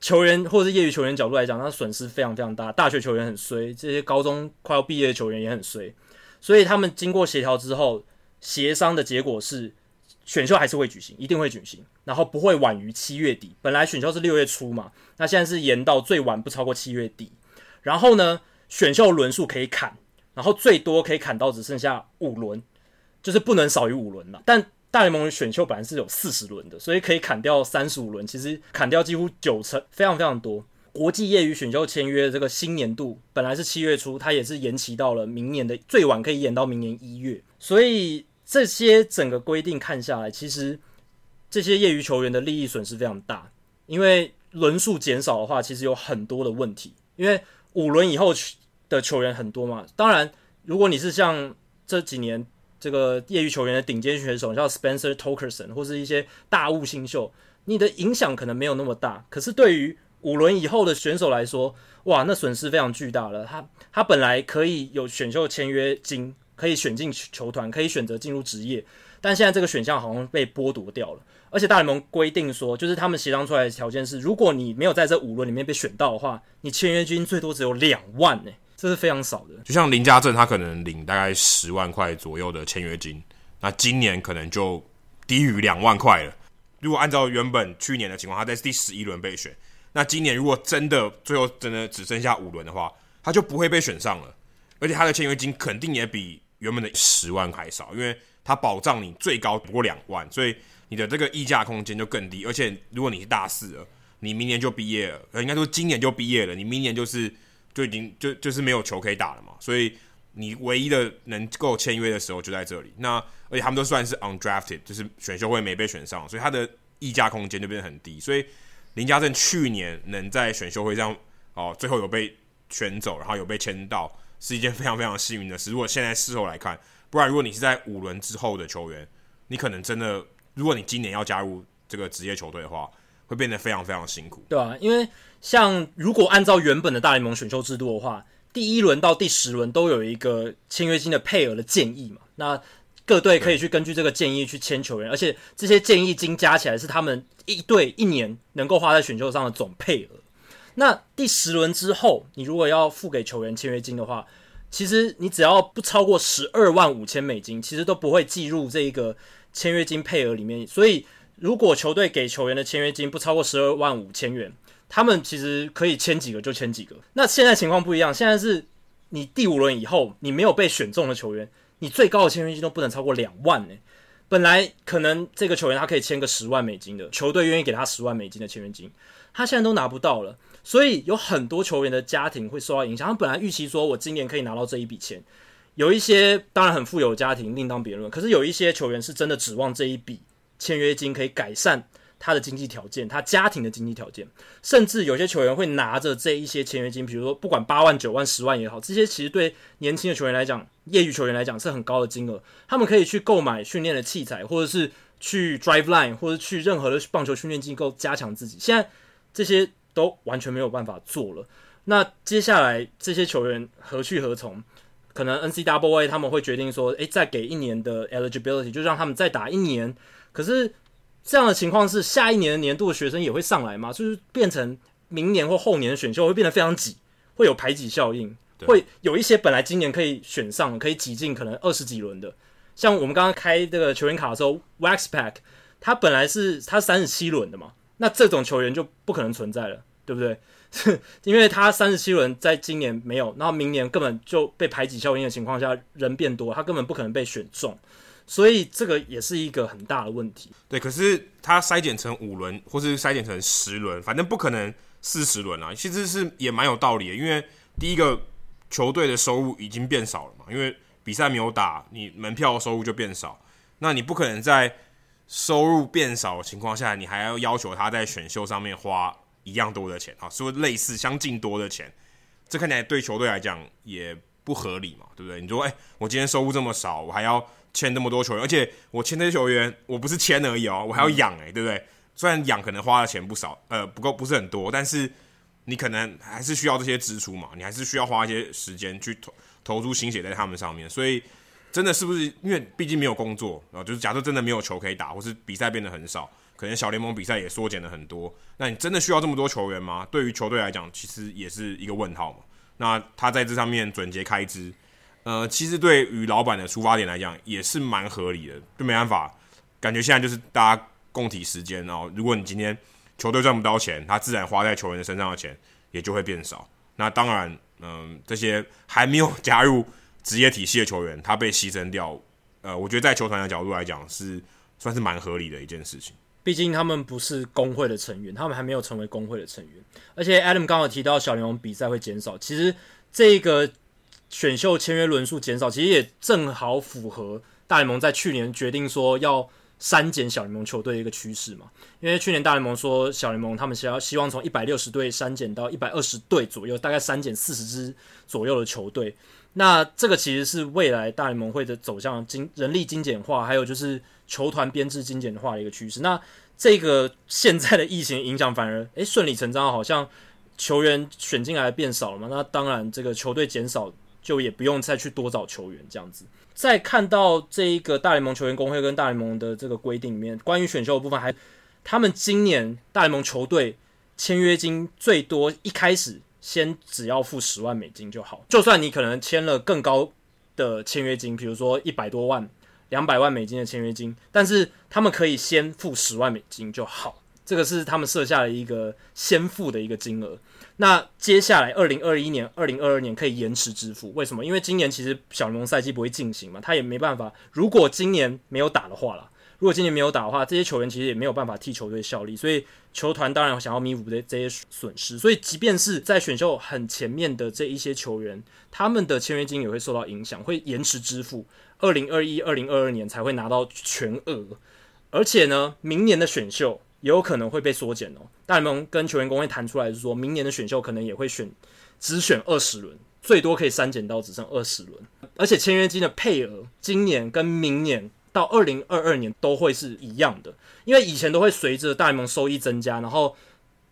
球员或者是业余球员角度来讲，他损失非常非常大。大学球员很衰，这些高中快要毕业的球员也很衰，所以他们经过协调之后，协商的结果是选秀还是会举行，一定会举行，然后不会晚于七月底。本来选秀是六月初嘛，那现在是延到最晚不超过七月底。然后呢，选秀轮数可以砍，然后最多可以砍到只剩下五轮，就是不能少于五轮了。但大联盟选秀本来是有四十轮的，所以可以砍掉三十五轮，其实砍掉几乎九成，非常非常多。国际业余选秀签约这个新年度本来是七月初，它也是延期到了明年的最晚可以延到明年一月。所以这些整个规定看下来，其实这些业余球员的利益损失非常大，因为轮数减少的话，其实有很多的问题，因为五轮以后。的球员很多嘛，当然，如果你是像这几年这个业余球员的顶尖选手，像 Spencer Torkelson 或是一些大物新秀，你的影响可能没有那么大。可是对于五轮以后的选手来说，哇，那损失非常巨大了。他他本来可以有选秀签约金，可以选进球团，可以选择进入职业，但现在这个选项好像被剥夺掉了。而且大联盟规定说，就是他们协商出来的条件是，如果你没有在这五轮里面被选到的话，你签约金最多只有两万呢、这是非常少的，
就像林家正，他可能领大概十万块左右的签约金，那今年可能就低于两万块了。如果按照原本去年的情况，他在第十一轮被选，那今年如果真的最后真的只剩下五轮的话，他就不会被选上了，而且他的签约金肯定也比原本的十万还少，因为他保障你最高不过两万，所以你的这个溢价空间就更低。而且如果你是大四了，你明年就毕业了，应该说今年就毕业了，你明年就是。就已经就就是没有球可以打了嘛，所以你唯一的能够签约的时候就在这里。那而且他们都算是 undrafted，就是选秀会没被选上，所以他的溢价空间就变得很低。所以林家正去年能在选秀会上哦，最后有被选走，然后有被签到，是一件非常非常幸运的事。如果现在事后来看，不然如果你是在五轮之后的球员，你可能真的，如果你今年要加入这个职业球队的话，会变得非常非常辛苦。
对啊，因为。像如果按照原本的大联盟选秀制度的话，第一轮到第十轮都有一个签约金的配额的建议嘛，那各队可以去根据这个建议去签球员，而且这些建议金加起来是他们一队一年能够花在选秀上的总配额。那第十轮之后，你如果要付给球员签约金的话，其实你只要不超过十二万五千美金，其实都不会计入这一个签约金配额里面。所以，如果球队给球员的签约金不超过十二万五千元，他们其实可以签几个就签几个。那现在情况不一样，现在是你第五轮以后你没有被选中的球员，你最高的签约金都不能超过两万呢。本来可能这个球员他可以签个十万美金的，球队愿意给他十万美金的签约金，他现在都拿不到了。所以有很多球员的家庭会受到影响。他本来预期说，我今年可以拿到这一笔钱。有一些当然很富有的家庭另当别论，可是有一些球员是真的指望这一笔签约金可以改善他的经济条件，他家庭的经济条件。甚至有些球员会拿着这一些签约金，比如说不管八万、九万、十万也好，这些其实对年轻的球员来讲，业余球员来讲是很高的金额。他们可以去购买训练的器材，或者是去 drive line，或者去任何的棒球训练机构加强自己。现在这些。都完全没有办法做了。那接下来这些球员何去何从？可能 NCAA 他们会决定说，诶，再给一年的 eligibility，就让他们再打一年。可是这样的情况是，下一年的年度的学生也会上来嘛？就是变成明年或后年的选秀会变得非常挤，会有排挤效应，会有一些本来今年可以选上、可以挤进可能二十几轮的，像我们刚刚开这个球员卡的时候，Wax Pack，他本来是他三十七轮的嘛。那这种球员就不可能存在了，对不对？因为他三十七轮在今年没有，然后明年根本就被排挤效应的情况下，人变多，他根本不可能被选中，所以这个也是一个很大的问题。
对，可是他筛减成五轮，或是筛减成十轮，反正不可能四十轮啊。其实是也蛮有道理的，因为第一个球队的收入已经变少了嘛，因为比赛没有打，你门票收入就变少，那你不可能在。收入变少的情况下，你还要要求他在选秀上面花一样多的钱啊，说类似相近多的钱，这看起来对球队来讲也不合理嘛，对不对？你说，哎、我今天收入这么少，我还要签那么多球员，而且我签这些球员，我不是签而已哦，我还要养哎、对不对？虽然养可能花的钱不少，呃，不够不是很多，但是你可能还是需要这些支出嘛，你还是需要花一些时间去投投出心血在他们上面，所以。真的是不是因为毕竟没有工作啊？就是假设真的没有球可以打，或是比赛变得很少，可能小联盟比赛也缩减了很多。那你真的需要这么多球员吗？对于球队来讲，其实也是一个问号嘛。那他在这上面总结开支，呃，其实对于老板的出发点来讲也是蛮合理的。就没办法，感觉现在就是大家共体时间哦。如果你今天球队赚不到钱，他自然花在球员的身上的钱也就会变少。那当然，嗯、这些还没有加入。职业体系的球员，他被牺牲掉，呃，我觉得在球团的角度来讲，是算是蛮合理的一件事情。
毕竟他们不是工会的成员，他们还没有成为工会的成员。而且 Adam 刚好提到小联盟比赛会减少，其实这个选秀签约轮数减少，其实也正好符合大联盟在去年决定说要删减小联盟球队的一个趋势嘛。因为去年大联盟说小联盟他们想要希望从一百六十队删减到一百二十队左右，大概删减四十支左右的球队。那这个其实是未来大联盟会的走向精人力精简化，还有就是球团编制精简化的一个趋势。那这个现在的疫情影响反而诶顺理成章，好像球员选进来变少了嘛。那当然这个球队减少，就也不用再去多找球员这样子。再看到这一个大联盟球员工会跟大联盟的这个规定里面，关于选秀的部分，还他们今年大联盟球队签约金最多一开始。先只要付十万美金就好，就算你可能签了更高的签约金，比如说一百多万、两百万美金的签约金，但是他们可以先付十万美金就好，这个是他们设下的一个先付的一个金额。那接下来二零二一年、二零二二年可以延迟支付，为什么？因为今年其实小联盟赛季不会进行嘛，他也没办法。如果今年没有打的话啦。如果今年没有打的话，这些球员其实也没有办法替球队效力，所以球团当然想要弥补这这些损失。所以即便是在选秀很前面的这一些球员，他们的签约金也会受到影响，会延迟支付，二零二一、二零二二年才会拿到全额。而且呢，明年的选秀也有可能会被缩减哦。大联盟跟球员工会谈出来是说，明年的选秀可能也会选只选二十轮，最多可以删减到只剩二十轮。而且签约金的配额，今年跟明年。到二零二二年都会是一样的，因为以前都会随着大联盟收益增加，然后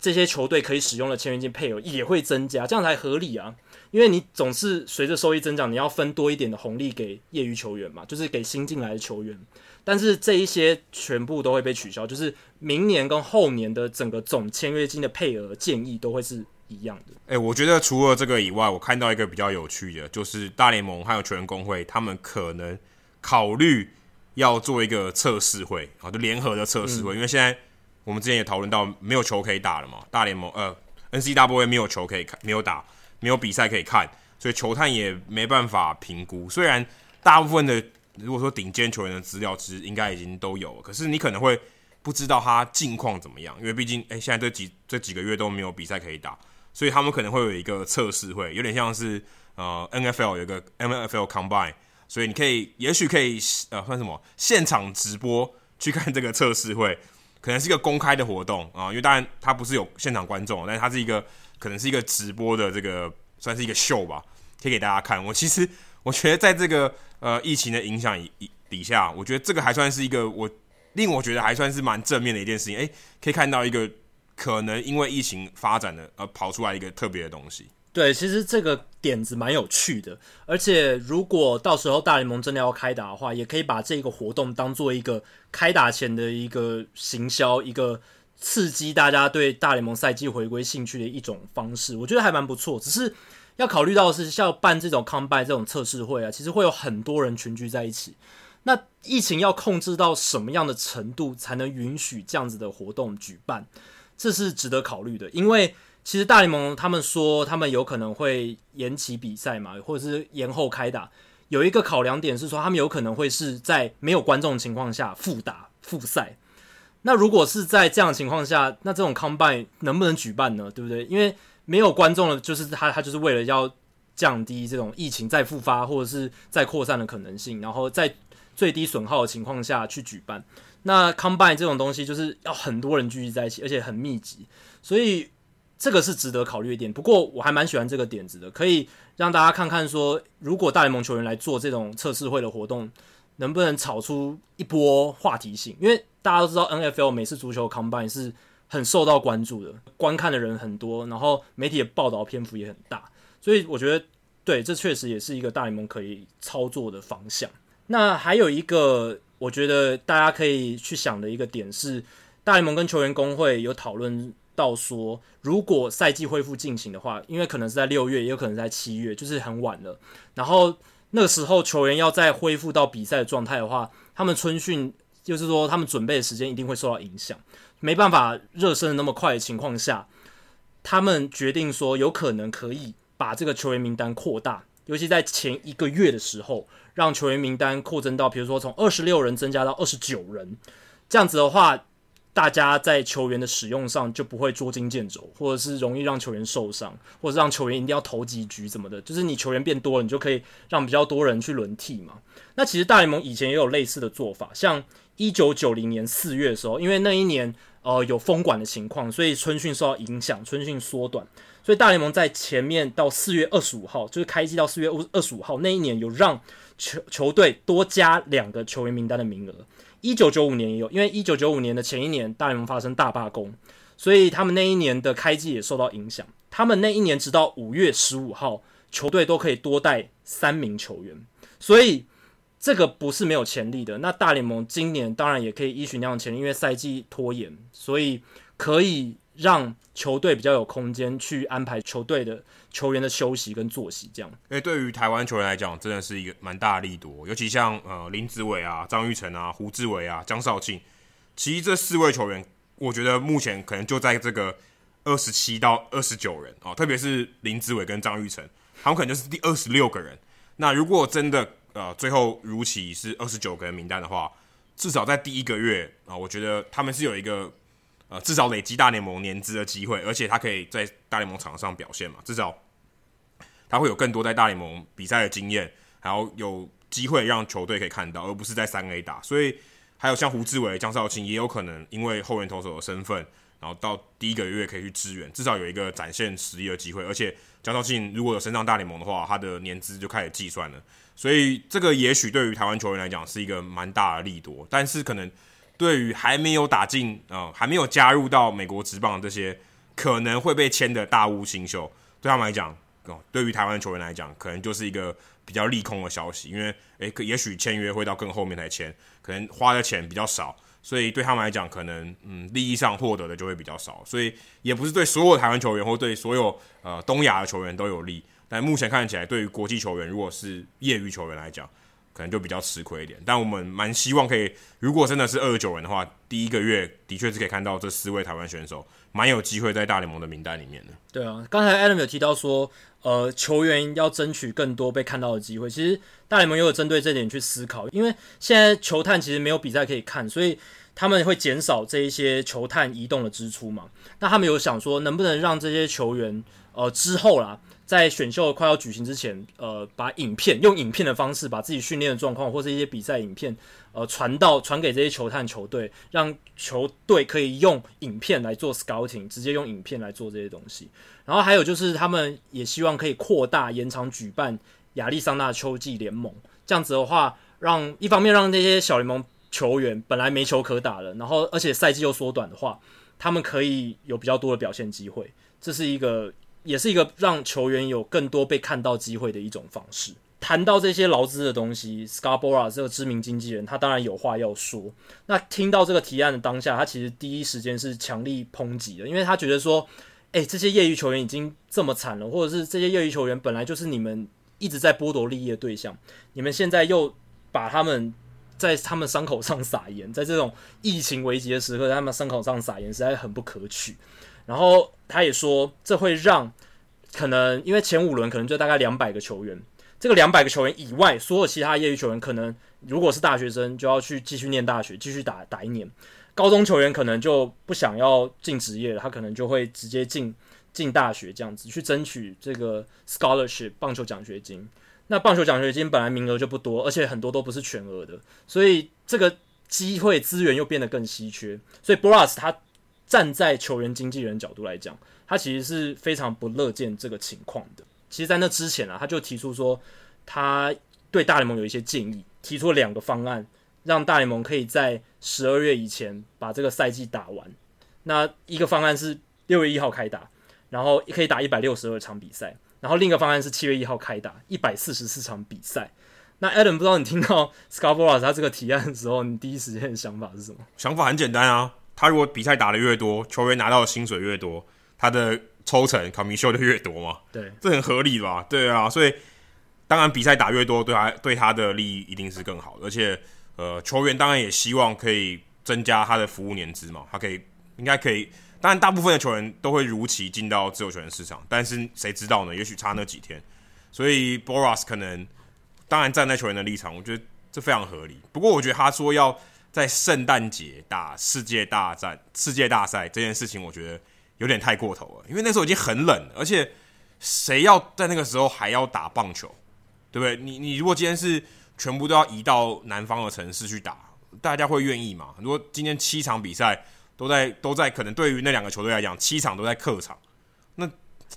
这些球队可以使用的签约金配额也会增加，这样才合理啊。因为你总是随着收益增长，你要分多一点的红利给业余球员嘛，就是给新进来的球员。但是这一些全部都会被取消，就是明年跟后年的整个总签约金的配额建议都会是一样的。
哎、欸，我觉得除了这个以外，我看到一个比较有趣的，就是大联盟还有球员工会，他们可能考虑要做一个测试会啊，就联合的测试会，嗯、因为现在我们之前也讨论到没有球可以打了嘛，大联盟呃，N C W A 没有球可以看，没有打，没有比赛可以看，所以球探也没办法评估。虽然大部分的如果说顶尖球员的资料其实应该已经都有了，可是你可能会。不知道他近况怎么样，因为毕竟，哎，现在这几这几个月都没有比赛可以打，所以他们可能会有一个测试会，有点像是呃 NFL 有一个 NFL Combine，所以你可以，也许可以呃算什么现场直播去看这个测试会，可能是一个公开的活动啊，因为当然它不是有现场观众，但是它是一个可能是一个直播的这个算是一个秀吧，可以给大家看。我其实我觉得在这个呃疫情的影响以底下，我觉得这个还算是一个我。令我觉得还算是蛮正面的一件事情，诶，可以看到一个可能因为疫情发展的而跑出来一个特别的东西。
对，其实这个点子蛮有趣的，而且如果到时候大联盟真的要开打的话，也可以把这个活动当做一个开打前的一个行销，一个刺激大家对大联盟赛季回归兴趣的一种方式，我觉得还蛮不错。只是要考虑到是，像办这种 Combine 这种测试会啊，其实会有很多人群聚在一起。那疫情要控制到什么样的程度才能允许这样子的活动举办？这是值得考虑的。因为其实大联盟他们说他们有可能会延期比赛嘛，或者是延后开打。有一个考量点是说，他们有可能会是在没有观众的情况下复打复赛。那如果是在这样的情况下，那这种 Combine 能不能举办呢？对不对？因为没有观众了，就是他他就是为了要降低这种疫情再复发或者是再扩散的可能性，然后在。最低损耗的情况下去举办，那 Combine 这种东西就是要很多人聚集在一起，而且很密集，所以这个是值得考虑一点。不过我还蛮喜欢这个点子的，可以让大家看看说，如果大联盟球员来做这种测试会的活动，能不能炒出一波话题性？因为大家都知道 NFL 美式足球 Combine 是很受到关注的，观看的人很多，然后媒体的报道篇幅也很大，所以我觉得对，这确实也是一个大联盟可以操作的方向。那还有一个，我觉得大家可以去想的一个点是，大联盟跟球员工会有讨论到说，如果赛季恢复进行的话，因为可能是在六月，也有可能在七月，就是很晚了。然后那个时候球员要再恢复到比赛的状态的话，他们春训就是说他们准备的时间一定会受到影响，没办法热身的那么快的情况下，他们决定说有可能可以把这个球员名单扩大，尤其在前一个月的时候。让球员名单扩增到，比如说从二十六人增加到二十九人，这样子的话，大家在球员的使用上就不会捉襟见肘，或者是容易让球员受伤，或者让球员一定要投几局怎么的，就是你球员变多了，你就可以让比较多人去轮替嘛。那其实大联盟以前也有类似的做法，像一九九零年四月的时候，因为那一年呃有封馆的情况，所以春训受到影响，春训缩短。所以大联盟在前面到四月二十五号，就是开季到四月二十五号那一年，有让球球队多加两个球员名单的名额。一九九五年也有，因为一九九五年的前一年大联盟发生大罢工，所以他们那一年的开季也受到影响。他们那一年直到五月十五号，球队都可以多带三名球员，所以这个不是没有潜力的。那大联盟今年当然也可以依循那样的潜力，因为赛季拖延，所以可以。让球队比较有空间去安排球队的球员的休息跟作息，这样。因为
对于台湾球员来讲，真的是一个蛮大的利多，尤其像呃林子伟啊、张玉成啊、胡志伟啊、江少庆，其实这四位球员，我觉得目前可能就在这个二十七到二十九人哦，特别是林子伟跟张玉成，他们可能就是第二十六个人。那如果真的呃最后如期是二十九个人名单的话，至少在第一个月啊、我觉得他们是有一个。呃，至少累积大联盟年资的机会，而且他可以在大联盟场上表现嘛，至少他会有更多在大联盟比赛的经验，然后有机会让球队可以看到，而不是在三 A 打。所以还有像胡志伟、江少庆也有可能因为后援投手的身份，然后到第一个月可以去支援，至少有一个展现实力的机会。而且江少庆如果有升上大联盟的话，他的年资就开始计算了。所以这个也许对于台湾球员来讲是一个蛮大的利多，但是可能。对于还没有打进啊、呃，还没有加入到美国职棒这些可能会被签的大物新秀，对他们来讲，哦，对于台湾球员来讲，可能就是一个比较利空的消息，因为诶，也许签约会到更后面才签，可能花的钱比较少，所以对他们来讲，可能嗯利益上获得的就会比较少，所以也不是对所有台湾球员或对所有呃东亚的球员都有利。但目前看起来，对于国际球员，如果是业余球员来讲，可能就比较吃亏一点。但我们蛮希望可以，如果真的是二十九人的话，第一个月的确是可以看到这四位台湾选手蛮有机会在大联盟的名单里面的。
对啊，刚才 Adam 有提到说，呃，球员要争取更多被看到的机会。其实大联盟也有针对这点去思考，因为现在球探其实没有比赛可以看，所以。他们会减少这一些球探移动的支出嘛？那他们有想说，能不能让这些球员，呃，之后啦，在选秀快要举行之前，呃，把影片用影片的方式，把自己训练的状况或是一些比赛影片，呃，传到传给这些球探球队，让球队可以用影片来做 scouting，直接用影片来做这些东西。然后还有就是，他们也希望可以扩大延长举办亚利桑那秋季联盟，这样子的话，让一方面让这些小联盟。球员本来没球可打了，然后而且赛季又缩短的话，他们可以有比较多的表现机会，这是一个也是一个让球员有更多被看到机会的一种方式。谈到这些劳资的东西，Scarborough 这个知名经纪人他当然有话要说。那听到这个提案的当下，他其实第一时间是强力抨击的，因为他觉得说，诶，这些业余球员已经这么惨了，或者是这些业余球员本来就是你们一直在剥夺利益的对象，你们现在又把他们。在他们伤口上撒盐，在这种疫情危急的时刻，在他们伤口上撒盐，实在很不可取。然后他也说，这会让可能因为前五轮可能就大概两百个球员，这个两百个球员以外，所有其他业余球员可能如果是大学生，就要去继续念大学，继续打打一年。高中球员可能就不想要进职业了，他可能就会直接进进大学这样子去争取这个 scholarship 棒球奖学金。那棒球奖学金本来名额就不多，而且很多都不是全额的，所以这个机会资源又变得更稀缺。所以 Boras 他站在球员经纪人角度来讲，他其实是非常不乐见这个情况的。其实，在那之前啊，他就提出说，他对大联盟有一些建议，提出了两个方案，让大联盟可以在十二月以前把这个赛季打完。那一个方案是六月一号开打，然后可以打一百六十二场比赛。然后另一个方案是七月一号开打一百四十四场比赛。那 Adam 不知道你听到 Scarborough 他这个提案的时候，你第一时间的想法是什么？
想法很简单啊，他如果比赛打得越多，球员拿到的薪水越多，他的抽成 commission 就越多嘛。
对，
这很合理吧？对啊，所以当然比赛打越多，对他对他的利益一定是更好的。而且呃，球员当然也希望可以增加他的服务年资嘛，他可以应该可以。当然，大部分的球员都会如期进到自由球员市场，但是谁知道呢？也许差那几天，所以 Boras 可能当然站在球员的立场，我觉得这非常合理。不过，我觉得他说要在圣诞节打世界大战、世界大赛这件事情，我觉得有点太过头了。因为那时候已经很冷，而且谁要在那个时候还要打棒球，对不对？你你如果今天是全部都要移到南方的城市去打，大家会愿意吗？如果今天七场比赛。都在都在，可能对于那两个球队来讲，七场都在客场。那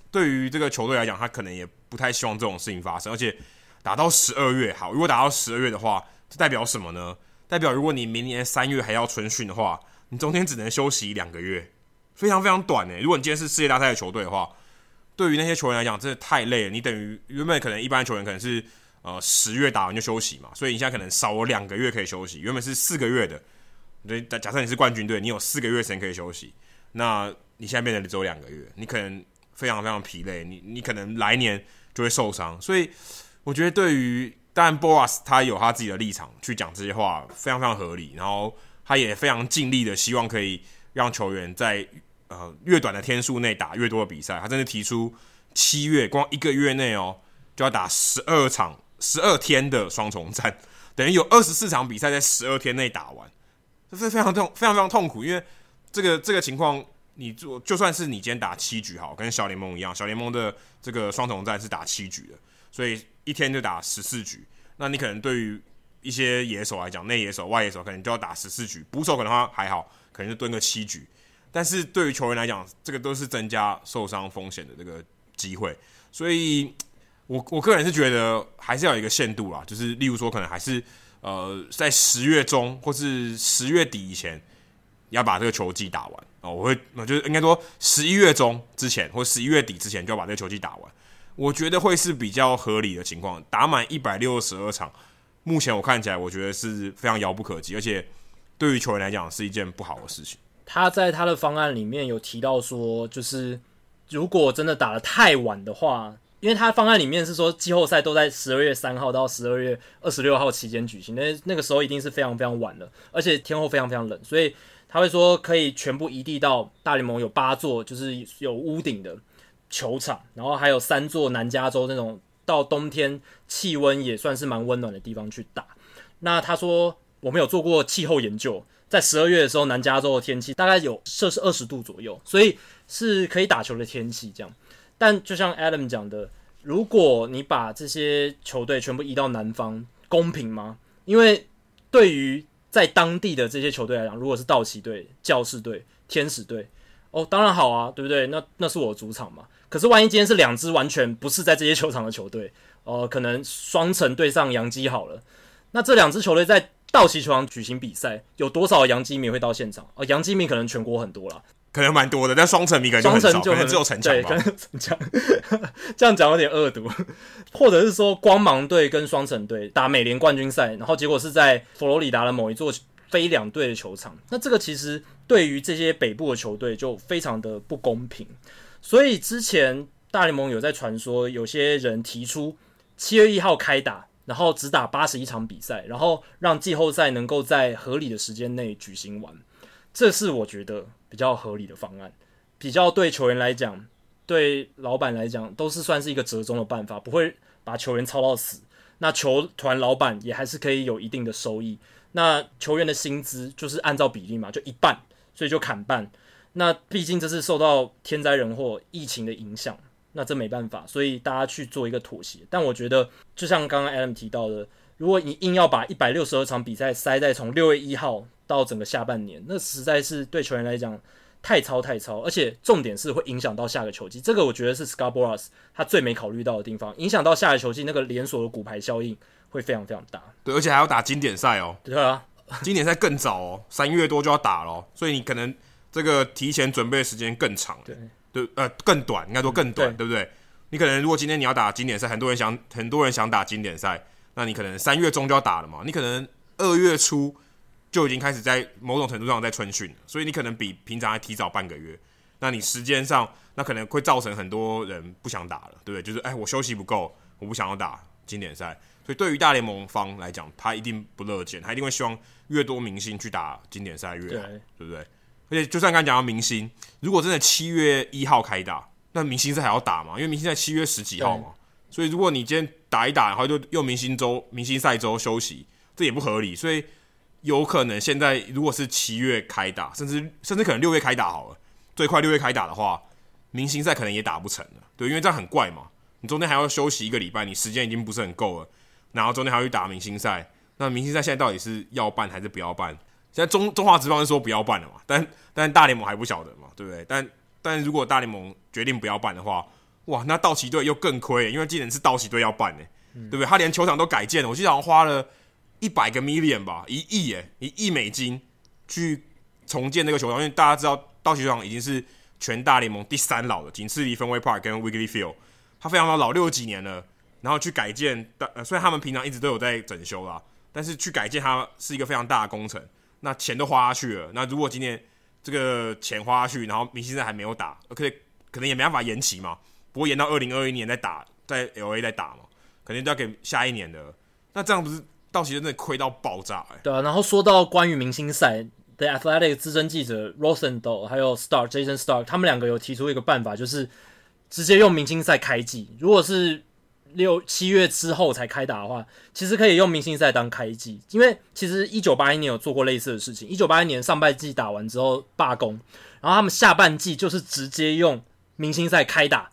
对于这个球队来讲，他可能也不太希望这种事情发生。而且打到十二月，好，如果打到十二月的话，这代表什么呢？代表如果你明年三月还要春训的话，你中间只能休息两个月，非常非常短诶。如果你今天是世界大赛的球队的话，对于那些球员来讲，真的太累了。你等于原本可能一般球员可能是呃十月打完就休息嘛，所以你现在可能少了两个月可以休息，原本是四个月的。对，假设你是冠军队，你有四个月时间可以休息，那你现在变成只有两个月，你可能非常非常疲累，你你可能来年就会受伤。所以我觉得，对于当然，Boras 他有他自己的立场去讲这些话，非常非常合理。然后他也非常尽力的希望可以让球员在呃越短的天数内打越多的比赛。他甚至提出七月光一个月内哦就要打十二场十二天的双重战，等于有二十四场比赛在十二天内打完。这非常痛，非常非常痛苦，因为这个这个情况，你做就算是你今天打七局好，跟小联盟一样，小联盟的这个双重战是打七局的，所以一天就打十四局。那你可能对于一些野手来讲，内野手、外野手可能就要打十四局，捕手可能话还好，可能就蹲个七局。但是对于球员来讲，这个都是增加受伤风险的这个机会。所以我我个人是觉得还是要有一个限度啦，就是例如说可能还是。呃，在十月中或是十月底以前，要把这个球季打完哦。我会，那就是应该说十一月中之前或十一月底之前就要把这个球季打完。我觉得会是比较合理的情况。打满一百六十二场，目前我看起来我觉得是非常遥不可及，而且对于球员来讲是一件不好的事情。
他在他的方案里面有提到说，就是如果真的打得太晚的话，因为他方案里面是说季后赛都在十二月三号到十二月二十六号期间举行，那那个时候一定是非常非常晚了，而且天候非常非常冷，所以他会说可以全部移地到大联盟有八座就是有屋顶的球场，然后还有三座南加州那种到冬天气温也算是蛮温暖的地方去打。那他说我们有做过气候研究。在十二月的时候，南加州的天气大概有摄氏二十度左右，所以是可以打球的天气。这样，但就像 Adam 讲的，如果你把这些球队全部移到南方，公平吗？因为对于在当地的这些球队来讲，如果是道奇队、教士队、天使队，哦，当然好啊，对不对？那那是我主场嘛。可是万一今天是两支完全不是在这些球场的球队，哦、呃，可能双城对上洋基好了，那这两支球队在道奇球场举行比赛，有多少洋基迷会到现场？哦，洋基迷可能全国很多啦，
可能蛮多的，但双城迷可能就很少，可能只有城墙吧。
这样讲有点恶毒，或者是说光芒队跟双城队打美联冠军赛，然后结果是在佛罗里达的某一座非两队的球场，那这个其实对于这些北部的球队就非常的不公平。所以之前大联盟有在传说，有些人提出七月一号开打。然后只打八十一场比赛，然后让季后赛能够在合理的时间内举行完，这是我觉得比较合理的方案，比较对球员来讲，对老板来讲都是算是一个折中的办法，不会把球员操到死。那球团老板也还是可以有一定的收益。那球员的薪资就是按照比例嘛，就一半，所以就砍半。那毕竟这是受到天灾人祸、疫情的影响。那这没办法，所以大家去做一个妥协。但我觉得，就像刚刚 Adam 提到的，如果你硬要把一百六十二场比赛塞在从六月一号到整个下半年，那实在是对球员来讲太超太超，而且重点是会影响到下个球季。这个我觉得是 Boras 他最没考虑到的地方，影响到下个球季那个连锁的骨牌效应会非常非常大。
对，而且还要打经典赛哦。
对啊，
经典赛更早哦，三月多就要打了，所以你可能这个提前准备的时间更长。
对。
对，呃，更短，应该说更短，
嗯、对，
对不对？你可能如果今天你要打经典赛，很多人想，很多人想打经典赛，那你可能三月中就要打了嘛。你可能二月初就已经开始在某种程度上在春训了，所以你可能比平常还提早半个月。那你时间上，那可能会造成很多人不想打了，对不对？就是哎，我休息不够，我不想要打经典赛。所以对于大联盟方来讲，他一定不乐见，他一定会希望越多明星去打经典赛越好，对，对不对？而且，就算刚刚讲到明星，如果真的七月一号开打，那明星赛还要打吗？因为明星赛七月十几号嘛，所以如果你今天打一打，然后就又明星周、明星赛周休息，这也不合理。所以有可能现在如果是七月开打，甚至甚至可能六月开打好了，最快六月开打的话，明星赛可能也打不成了。对，因为这样很怪嘛，你中间还要休息一个礼拜，你时间已经不是很够了，然后中间还要去打明星赛，那明星赛现在到底是要办还是不要办？现在中中华职棒是说不要办了嘛，但但大联盟还不晓得嘛，对不对？但但如果大联盟决定不要办的话，哇，那道奇队又更亏，因为今年是道奇队要办呢，对不对？他连球场都改建了，我记得好像花了一百个 million 吧，一亿诶，一亿美金去重建那个球场，因为大家知道道奇球场已经是全大联盟第三老的，仅次于 Fenway Park 跟 Wrigley Field，它非常老，老六几年了，然后去改建，呃，虽然他们平常一直都有在整修啦，但是去改建它是一个非常大的工程。那钱都花下去了，那如果今天这个钱花下去，然后明星赛还没有打，可可能也没办法延期嘛，不会延到二零二一年再打，在 LA 再打嘛，肯定都要给下一年的。那这样不是道奇真的亏到爆炸哎、欸？
对啊，然后说到关于明星赛的 Athletic 资深记者 Rosenthal 还有 Star Jason Star，他们两个有提出一个办法，就是直接用明星赛开季，如果是。六七月之后才开打的话，其实可以用明星赛当开季，因为其实一九八一年有做过类似的事情。一九八一年上半季打完之后罢工，然后他们下半季就是直接用明星赛开打，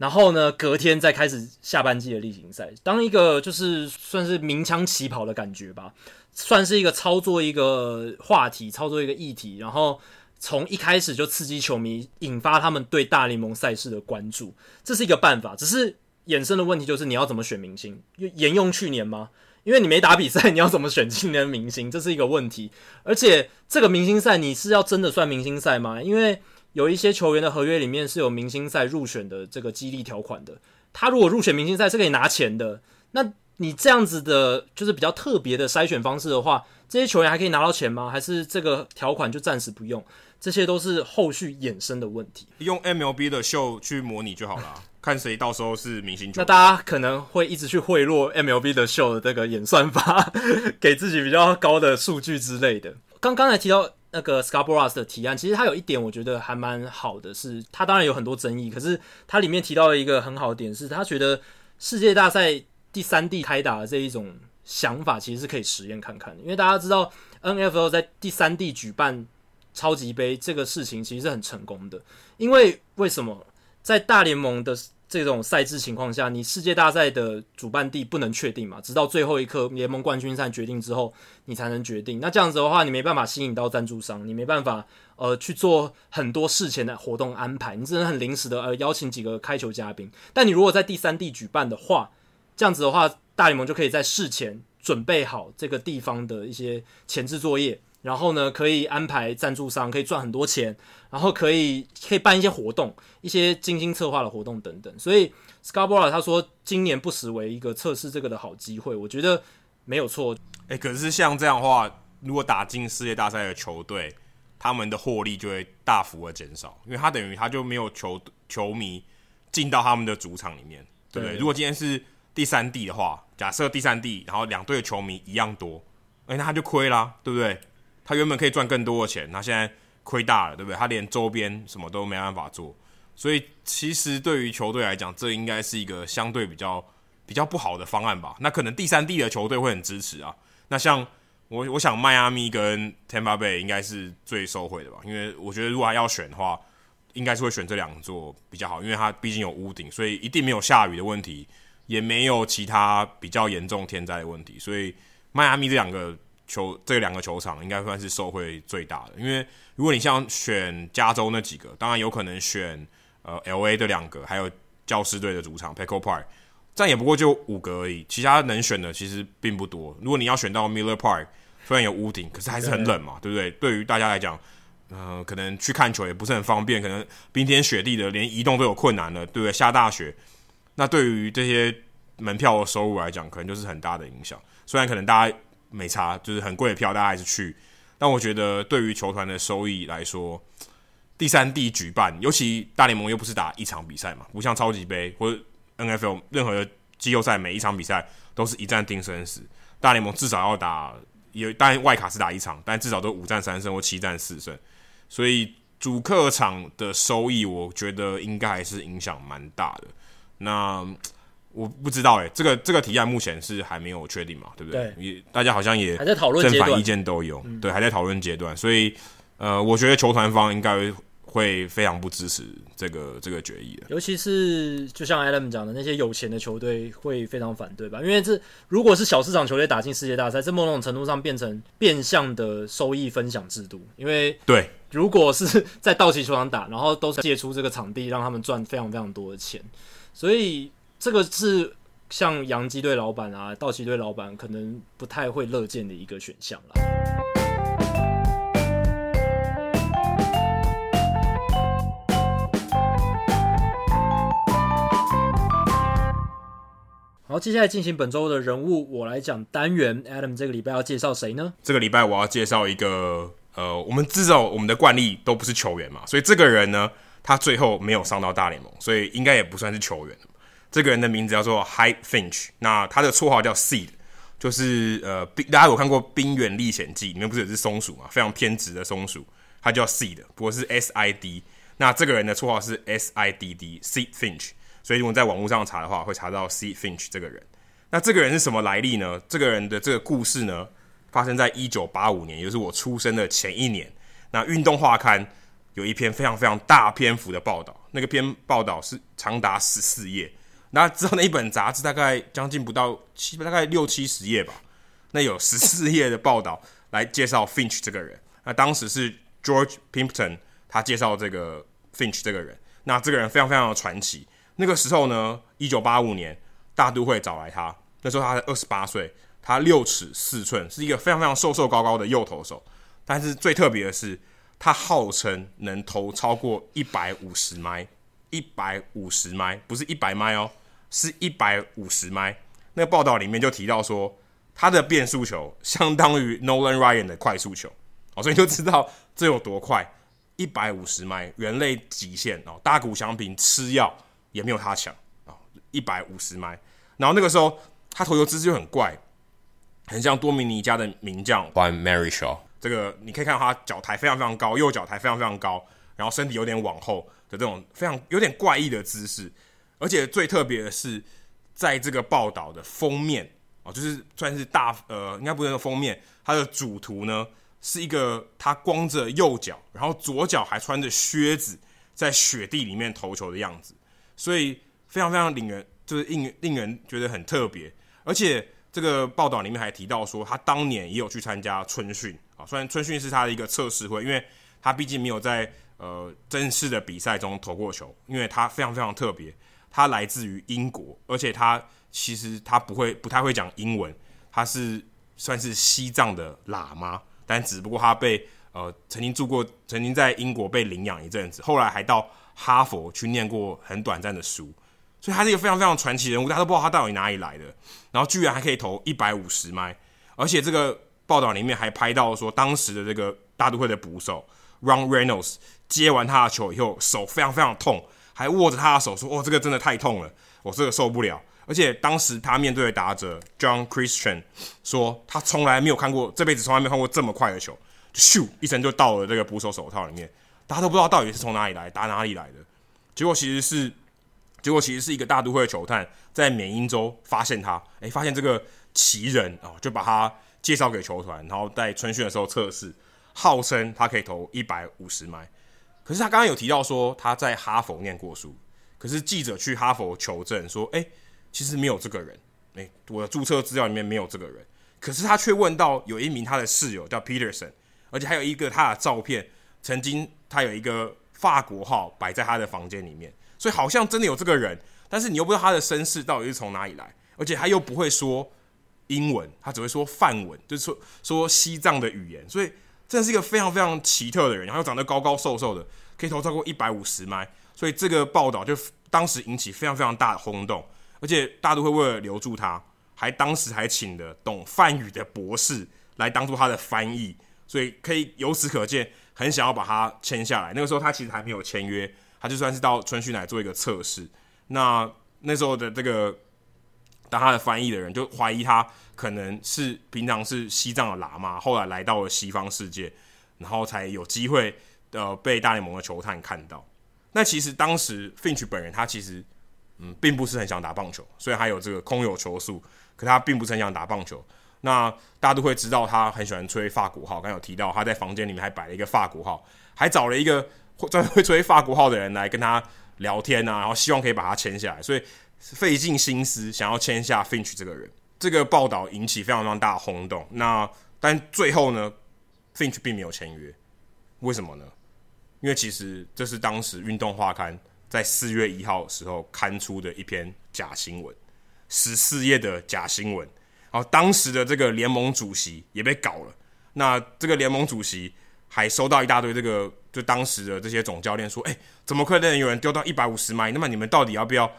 然后呢隔天再开始下半季的例行赛，当一个就是算是鸣枪起跑的感觉吧，算是一个操作一个话题，操作一个议题，然后从一开始就刺激球迷，引发他们对大联盟赛事的关注，这是一个办法，只是。衍生的问题就是你要怎么选明星？沿用去年吗？因为你没打比赛，你要怎么选今年的明星？这是一个问题。而且这个明星赛你是要真的算明星赛吗？因为有一些球员的合约里面是有明星赛入选的这个激励条款的。他如果入选明星赛是可以拿钱的，那你这样子的，就是比较特别的筛选方式的话，这些球员还可以拿到钱吗？还是这个条款就暂时不用？这些都是后续衍生的问题。
用 MLB 的秀去模拟就好了，看谁到时候是明星球。
那大家可能会一直去贿赂 MLB 的秀的这个演算法，给自己比较高的数据之类的。刚刚才提到那个 Scarborough 的提案，其实它有一点我觉得还蛮好的是，是它当然有很多争议，可是它里面提到了一个很好的点，是他觉得世界大赛第三地开打的这一种想法，其实是可以实验看看的。因为大家知道 NFL 在第三地举办。超级杯这个事情其实是很成功的，因为为什么在大联盟的这种赛制情况下，你世界大赛的主办地不能确定嘛？直到最后一刻联盟冠军赛决定之后，你才能决定。那这样子的话，你没办法吸引到赞助商，你没办法呃去做很多事前的活动安排，你只能很临时的呃邀请几个开球嘉宾。但你如果在第三地举办的话，这样子的话，大联盟就可以在事前准备好这个地方的一些前置作业。然后呢，可以安排赞助商，可以赚很多钱，然后可以可以办一些活动，一些精心策划的活动等等。所以 Scarborough 他说，今年不失为一个测试这个的好机会，我觉得没有错。
哎，可是像这样的话，如果打进世界大赛的球队，他们的获利就会大幅的减少，因为他等于他就没有球球迷进到他们的主场里面，对不对？对。如果今天是第三地的话，假设第三地，然后两队的球迷一样多，哎，那他就亏啦，对不对？他原本可以赚更多的钱，他现在亏大了，对不对？他连周边什么都没办法做，所以其实对于球队来讲，这应该是一个相对比较比较不好的方案吧。那可能第三地的球队会很支持啊。那像我，我想迈阿密跟 Tampa Bay 应该是最受惠的吧，因为我觉得如果还要选的话，应该是会选这两座比较好，因为它毕竟有屋顶，所以一定没有下雨的问题，也没有其他比较严重天灾的问题，所以迈阿密这两个。球这两个球场应该算是受惠最大的，因为如果你像选加州那几个，当然有可能选呃 LA 的两个，还有教师队的主场 Petco Park，这样也不过就五个而已，其他能选的其实并不多。如果你要选到 Miller Park，虽然有屋顶，可是还是很冷嘛，对，对不对？对于大家来讲，呃，可能去看球也不是很方便，可能冰天雪地的，连移动都有困难了，对不对？下大雪，那对于这些门票的收入来讲，可能就是很大的影响。虽然可能大家。没差，就是很贵的票，大家还是去。但我觉得，对于球团的收益来说，第三地举办，尤其大联盟又不是打一场比赛嘛，不像超级杯或者 NFL 任何的季后赛，每一场比赛都是一战定生死。大联盟至少要打，有当然外卡是打一场，但至少都五战三胜或七战四胜。所以主客场的收益，我觉得应该还是影响蛮大的。那。我不知道哎、欸，这个这个提案目前是还没有确定嘛，对不对？也大家好像也
还在讨论，
正反意见都有，对，还在讨论阶段。所以呃，我觉得球团方应该会非常不支持这个这个决议的。
尤其是就像 Adam 讲的，那些有钱的球队会非常反对吧？因为这如果是小市场球队打进世界大赛，这某种程度上变成变相的收益分享制度。因为
对，
如果是在道奇球场打，然后都是借出这个场地让他们赚非常非常多的钱，所以。这个是像洋基队老板啊、道奇队老板可能不太会乐见的一个选项啦。好，接下来进行本周的人物我来讲单元。Adam 这个礼拜要介绍谁呢？
这个礼拜我要介绍一个呃，我们知道我们的惯例都不是球员嘛，所以这个人呢，他最后没有上到大联盟，所以应该也不算是球员。这个人的名字叫做 Hyde Finch，那他的绰号叫 Sid，就是呃，大家有看过《冰原历险记》里面不是有只松鼠嘛，非常偏执的松鼠，它叫 Sid，不过是 S I D。那这个人的绰号是 S I D D，Sid Finch。所以如果在网络上查的话，会查到 Sid Finch 这个人。那这个人是什么来历呢？这个人的这个故事呢，发生在一九八五年，也就是我出生的前一年。那《运动画刊》有一篇非常非常大篇幅的报道，那个篇报道是长达十四页。那之后那一本杂志大概将近不到七，大概六七十页吧。那有十四页的报道来介绍 Finch 这个人。那当时是 George Pimpton 他介绍这个 Finch 这个人。那这个人非常非常的传奇。那个时候呢，一九八五年大都会找来他，那时候他才二十八岁，他六尺四寸，是一个非常非常瘦瘦高高的右投手。但是最特别的是，他号称能投超过一百五十迈，一百五十迈，不是一百迈哦。是一百五十迈，那个报道里面就提到说，他的变速球相当于 Nolan Ryan 的快速球哦，所以就知道这有多快，一百五十迈，人类极限哦，大谷翔平吃药也没有他强啊，一百五十迈。然后那个时候他投球姿势就很怪，很像多米尼加的名将
Juan Marichal。
这个你可以看到他脚抬非常非常高，右脚抬非常非常高，然后身体有点往后的这种非常有点怪异的姿势。而且最特别的是，在这个报道的封面哦，就是算是大呃，应该不是封面，它的主图呢是一个他光着右脚，然后左脚还穿着靴子，在雪地里面投球的样子，所以非常非常令人就是令令人觉得很特别。而且这个报道里面还提到说，他当年也有去参加春训啊，虽然春训是他的一个测试会，因为他毕竟没有在呃正式的比赛中投过球，因为他非常非常特别。他来自于英国，而且他其实他不会不太会讲英文，他是算是西藏的喇嘛，但只不过他被呃曾经住过，曾经在英国被领养一阵子，后来还到哈佛去念过很短暂的书，所以他是一个非常非常传奇人物，大家都不知道他到底哪里来的，然后居然还可以投一百五十迈，而且这个报道里面还拍到说，当时的这个大都会的捕手 Ron Reynolds 接完他的球以后，手非常非常痛。还握着他的手说：“哦，这个真的太痛了，我这个受不了。”而且当时他面对的打者 John Christian 说：“他从来没有看过，这辈子从来没有看过这么快的球，咻一声就到了这个捕手手套里面。大家都不知道到底是从哪里来，打哪里来的。结果其实是，结果其实是一个大都会的球探在缅因州发现他，哎，发现这个奇人啊，就把他介绍给球团，然后在春训的时候测试，号称他可以投一百五十迈。”可是他刚刚有提到说他在哈佛念过书，可是记者去哈佛求证说，哎、其实没有这个人，哎、我的注册资料里面没有这个人。可是他却问到有一名他的室友叫 Peterson，而且还有一个他的照片，曾经他有一个法国号摆在他的房间里面，所以好像真的有这个人，但是你又不知道他的身世到底是从哪里来，而且他又不会说英文，他只会说梵文，就是说说西藏的语言，所以。真的是一个非常非常奇特的人，然后长得高高瘦瘦的，可以投超过一百五十迈，所以这个报道就当时引起非常非常大的轰动，而且大都会为了留住他，还当时还请了懂梵语的博士来当做他的翻译，所以可以由此可见，很想要把他签下来。那个时候他其实还没有签约，他就算是到春训来做一个测试。那那时候的这个。当他的翻译的人就怀疑他可能是平常是西藏的喇嘛，后来来到了西方世界，然后才有机会呃被大联盟的球探看到。那其实当时 Finch 本人他其实嗯并不是很想打棒球，虽然他有这个空有球速，可他并不是很想打棒球。那大家都会知道他很喜欢吹法国号，刚刚有提到他在房间里面还摆了一个法国号，还找了一个专门会吹法国号的人来跟他聊天啊，然后希望可以把他签下来，所以。费尽心思想要签下 Finch 这个人，这个报道引起非常非常大的轰动。那但最后呢，Finch 并没有签约，为什么呢？因为其实这是当时《运动画刊》在四月一号时候刊出的一篇假新闻，十四页的假新闻。然后当时的这个联盟主席也被搞了。那这个联盟主席还收到一大堆这个，就当时的这些总教练说：“哎，怎么可能有人丢到一百五十迈？那么你们到底要不要？”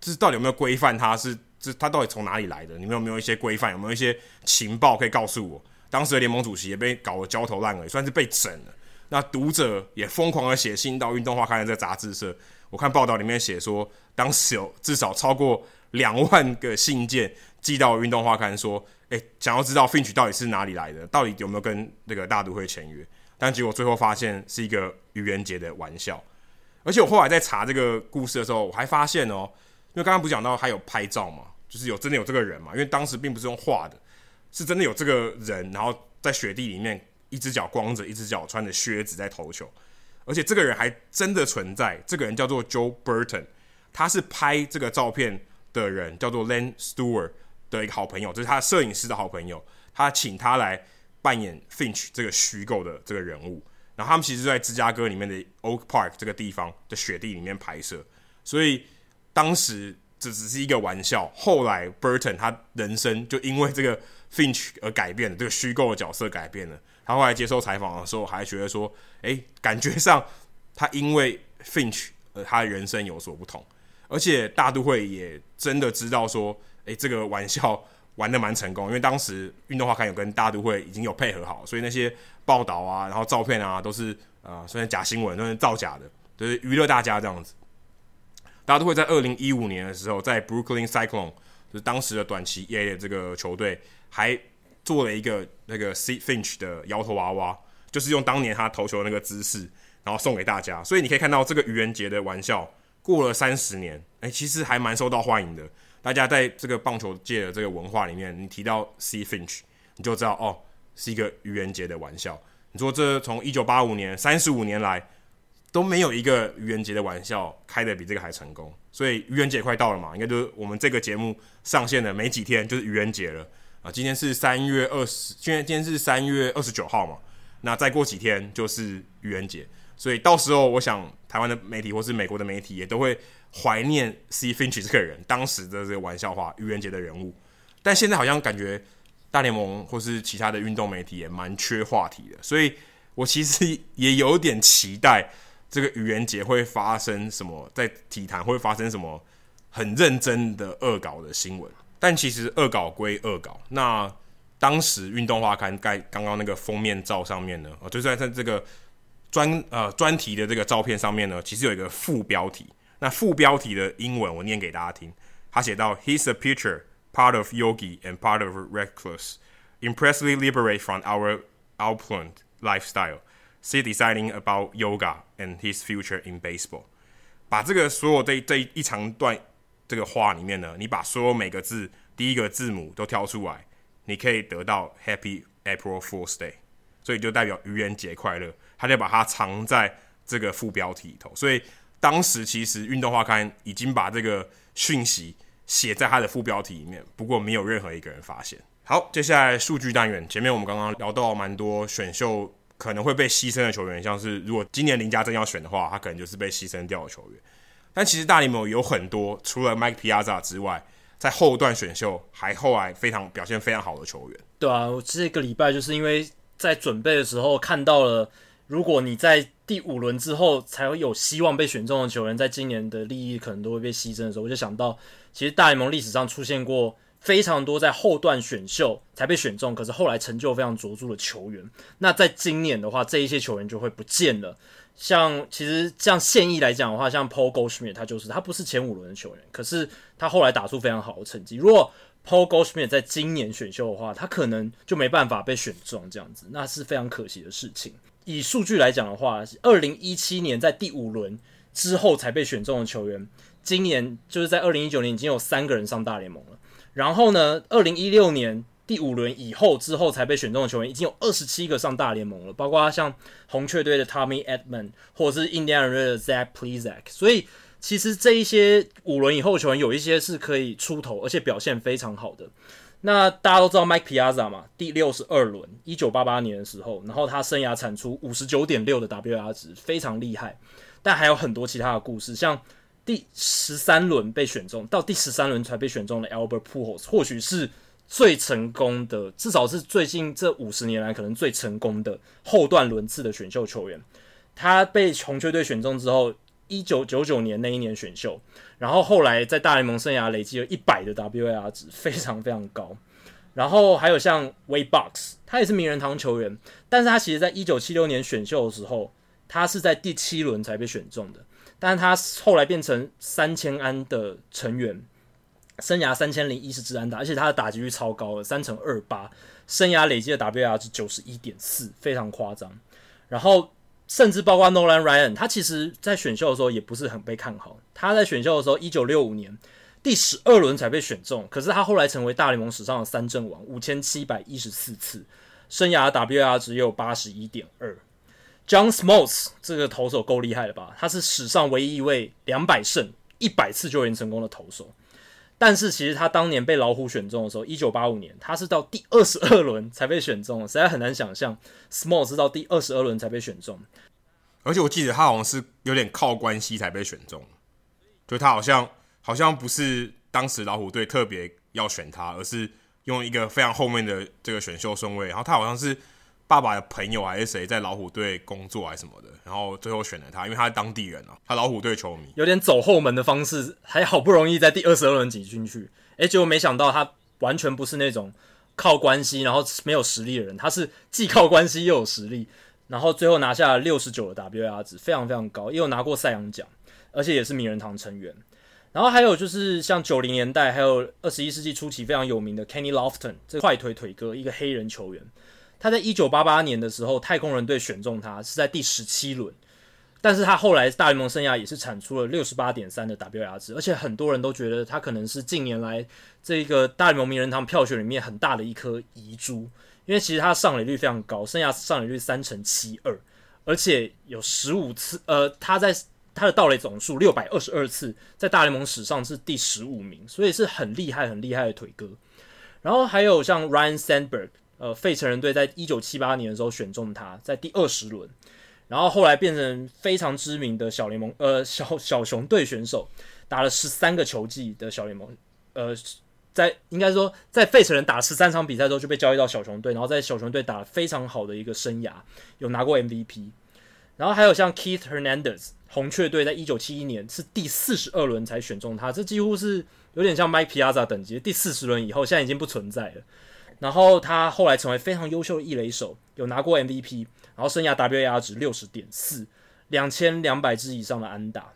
这到底有没有规范？他是这他到底从哪里来的？你们有没有一些规范？有没有一些情报可以告诉我？当时的联盟主席也被搞得焦头烂额，算是被整了。那读者也疯狂的写信到《运动画刊》的这杂志社。我看报道里面写说，当时有至少超过两万个信件寄到《运动画刊》，说：“诶，想要知道 Finch 到底是哪里来的？到底有没有跟那个大都会签约？”但结果最后发现是一个愚人节的玩笑。而且我后来在查这个故事的时候，我还发现哦。因为刚刚不讲到还有拍照嘛，就是有真的有这个人嘛。因为当时并不是用画的，是真的有这个人，然后在雪地里面，一只脚光着，一只脚穿着靴子在投球，而且这个人还真的存在。这个人叫做 Joe Burton，他是拍这个照片的人，叫做 Len Stewart 的一个好朋友，这是他摄影师的好朋友，他请他来扮演 Finch 这个虚构的这个人物。然后他们其实在芝加哥里面的 Oak Park 这个地方的雪地里面拍摄，所以。当时这只是一个玩笑，后来 Burton 他人生就因为这个 Finch 而改变了，这个虚构的角色改变了。他后来接受采访的时候，还觉得说：“诶，感觉上他因为 Finch 而他的人生有所不同。”而且大都会也真的知道说：“哎，这个玩笑玩的蛮成功，因为当时运动画刊有跟大都会已经有配合好，所以那些报道啊，然后照片啊，都是啊、呃，虽然假新闻，都是造假的，就是娱乐大家这样子。大家都会在二零一五年的时候，在 Brooklyn Cyclone，就是当时的短期 EA 的这个球队，还做了一个那个 Sidd Finch 的摇头娃娃，就是用当年他投球的那个姿势，然后送给大家。所以你可以看到这个愚人节的玩笑，过了三十年，哎，其实还蛮受到欢迎的。大家在这个棒球界的这个文化里面，你提到 Sidd Finch，你就知道哦，是一个愚人节的玩笑。你说这从一九八五年三十五年来。都没有一个愚人节的玩笑开得比这个还成功，所以愚人节快到了嘛，应该就是我们这个节目上线的没几天就是愚人节了啊。今天是三月二十，今天今天是三月二十九号嘛，那再过几天就是愚人节，所以到时候我想台湾的媒体或是美国的媒体也都会怀念 Sidd Finch 这个人当时的这个玩笑话愚人节的人物，但现在好像感觉大联盟或是其他的运动媒体也蛮缺话题的，所以我其实也有点期待。这个愚人节会发生什么？在体坛会发生什么很认真的恶搞的新闻？但其实恶搞归恶搞，那当时运动画刊盖刚刚那个封面照上面呢，哦，就在在这个专呃专题的这个照片上面呢，其实有一个副标题。那副标题的英文我念给大家听，他写到：He's a pitcher, part of Yogi and part of Reckless, impressively liberate from our opulent lifestyle. See deciding about yoga and his future in baseball。把这个所有这这一长段这个话里面呢，你把所有每个字第一个字母都挑出来，你可以得到 Happy April Fool's Day，所以就代表愚人节快乐。他就把它藏在这个副标题里头，所以当时其实运动画刊已经把这个讯息写在它的副标题里面，不过没有任何一个人发现。好，接下来数据单元，前面我们刚刚聊到蛮多选秀。可能会被牺牲的球员，像是如果今年林家正要选的话，他可能就是被牺牲掉的球员。但其实大联盟有很多除了 Mike Piazza 之外，在后段选秀还后来非常表现非常好的球员。
对啊，我这个礼拜就是因为在准备的时候看到了，如果你在第五轮之后才会有希望被选中的球员，在今年的利益可能都会被牺牲的时候，我就想到，其实大联盟历史上出现过。非常多在后段选秀才被选中，可是后来成就非常卓著的球员。那在今年的话，这一些球员就会不见了。像其实像现役来讲的话，像 Paul Goldschmidt，他就是他不是前五轮的球员，可是他后来打出非常好的成绩。如果 Paul Goldschmidt 在今年选秀的话，他可能就没办法被选中，这样子那是非常可惜的事情。以数据来讲的话，二零一七年在第五轮之后才被选中的球员，今年就是在二零一九年已经有三个人上大联盟了。然后呢，二零一六年第五轮以后之后才被选中的球员已经有二十七个上大联盟了，包括像红雀队的 Tommy Edman，或者是印第安人队的 Zach Plesac。所以其实这一些五轮以后球员有一些是可以出头，而且表现非常好的。那大家都知道 Mike Piazza 嘛，第六十二轮，一九八八年的时候，然后他生涯产出五十九点六的 WR 值，非常厉害。但还有很多其他的故事，像。第十三轮被选中，到第十三轮才被选中的 Albert Pujols，或许是最成功的，至少是最近这五十年来可能最成功的后段轮次的选秀球员。他被红雀队选中之后，一九九九年那一年选秀，然后后来在大联盟生涯累积了一百的 WAR 值，非常非常高。然后还有像 Wade Boggs，他也是名人堂球员，但是他其实在一九七六年选秀的时候，他是在第七轮才被选中的。但他后来变成三千安的成员，生涯三千零一十支安打，而且他的打击率超高了，三成二八，生涯累积的 WR 是九十一点四，非常夸张。然后甚至包括 Nolan Ryan，他其实在选秀的时候也不是很被看好。他在选秀的时候，一九六五年第十二轮才被选中，可是他后来成为大联盟史上的三振王，五千七百一十四次，生涯 WAR 只有八十一点二。John Smoltz 这个投手够厉害了吧？他是史上唯一一位两百胜、一百次救援成功的投手。但是其实他当年被老虎选中的时候，一九八五年，他是到第二十二轮才被选中，实在很难想象 Smoltz 是到第二十二轮才被选中。
而且我记得他好像是有点靠关系才被选中，就他好像好像不是当时老虎队特别要选他，而是用一个非常后面的这个选秀顺位，然后他好像是。爸爸的朋友还是谁在老虎队工作还是什么的，然后最后选了他，因为他是当地人啊，他老虎队球迷，
有点走后门的方式，还好不容易在第二十二轮挤进去。诶，结果没想到他完全不是那种靠关系然后没有实力的人，他是既靠关系又有实力，然后最后拿下六十九的 W R 值，非常非常高，也有拿过赛扬奖，而且也是名人堂成员。然后还有就是像九零年代还有二十一世纪初期非常有名的 Kenny Lofton，这快腿腿哥，一个黑人球员。他在一九八八年的时候，太空人队选中他是在第十七轮，但是他后来大联盟生涯也是产出了六十八点三的 WAR 值，而且很多人都觉得他可能是近年来这个大联盟名人堂票选里面很大的一颗遗珠，因为其实他上垒率非常高，生涯上垒率三成七二，而且有十五次，呃，他在。他的盗垒总数六百二十二次，在大联盟史上是第十五名，所以是很厉害、很厉害的腿哥。然后还有像 Ryan Sandberg，呃，费城人队在一九七八年的时候选中他，在第二十轮，然后后来变成非常知名的小联盟，呃，小小熊队选手，打了十三个球季的小联盟，呃，在应该说在费城人打十三场比赛之后就被交易到小熊队，然后在小熊队打了非常好的一个生涯，有拿过 MVP。然后还有像 Keith Hernandez。红雀队在一九七一年是第四十二轮才选中他，这几乎是有点像 Mike Piazza 等级。第四十轮以后，现在已经不存在了。然后他后来成为非常优秀的一垒手，有拿过 MVP，然后生涯 WAR 值六十点四，两千两百支以上的安打。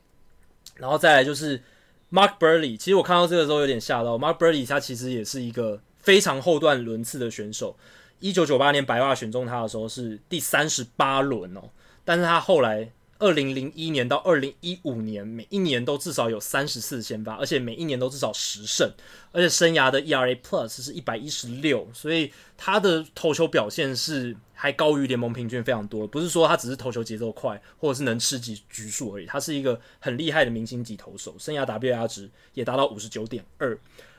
然后再来就是 Mark Burley，其实我看到这个时候有点吓到。Mark Burley 他其实也是一个非常后段轮次的选手。一九九八年白袜选中他的时候是第三十八轮哦，但是他后来。二零零一年到二零一五年，每一年都至少有三十次先发，而且每一年都至少十胜，而且生涯的 ERA Plus 是一百一十六，所以他的投球表现是还高于联盟平均非常多。不是说他只是投球节奏快，或者是能吃几局数而已，他是一个很厉害的明星级投手，生涯 WAR 值也达到五十九点二。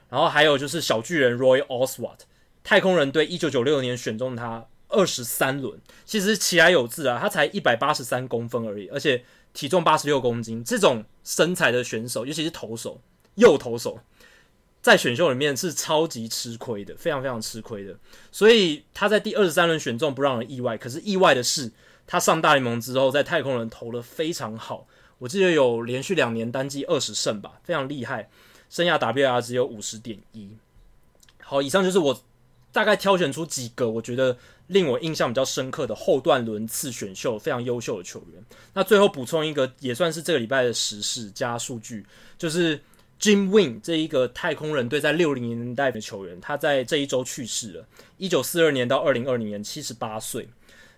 然后还有就是小巨人 Roy Oswalt，太空人队一九九六年选中他。二十三轮，其实其来有自啊，他才一百八十三公分而已，而且体重八十六公斤，这种身材的选手，尤其是投手，右投手，在选秀里面是超级吃亏的，非常非常吃亏的。所以他在第二十三轮选中不让人意外，可是意外的是，他上大联盟之后，在太空人投得非常好，我记得有连续两年单季二十胜吧，非常厉害，生涯 W.R 只有五十点一。好，以上就是我。大概挑选出几个我觉得令我印象比较深刻的后段轮次选秀非常优秀的球员。那最后补充一个，也算是这个礼拜的时事加数据，就是 Jim Wing 这一个太空人队在六零年代的球员，他在这一周去世了，一九四二年到二零二零年，七十八岁。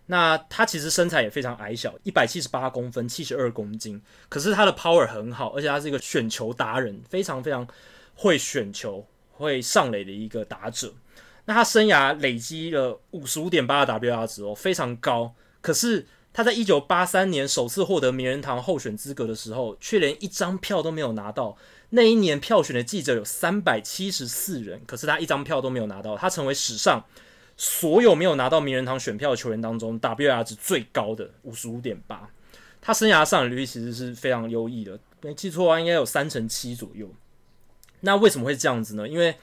那他其实身材也非常矮小，一百七十八公分，七十二公斤，可是他的 power 很好，而且他是一个选球达人，非常非常会选球、会上垒的一个打者。那他生涯累积了五十五点八的 WAR 值哦，非常高。可是他在一九八三年首次获得名人堂候选资格的时候，却连一张票都没有拿到。那一年票选的记者有三百七十四人，可是他一张票都没有拿到。他成为史上所有没有拿到名人堂选票的球员当中 WAR 值最高的五十五点八。他生涯上垒率其实是非常优异的，没记错的话，应该有三成七左右。那为什么会这样子呢？因为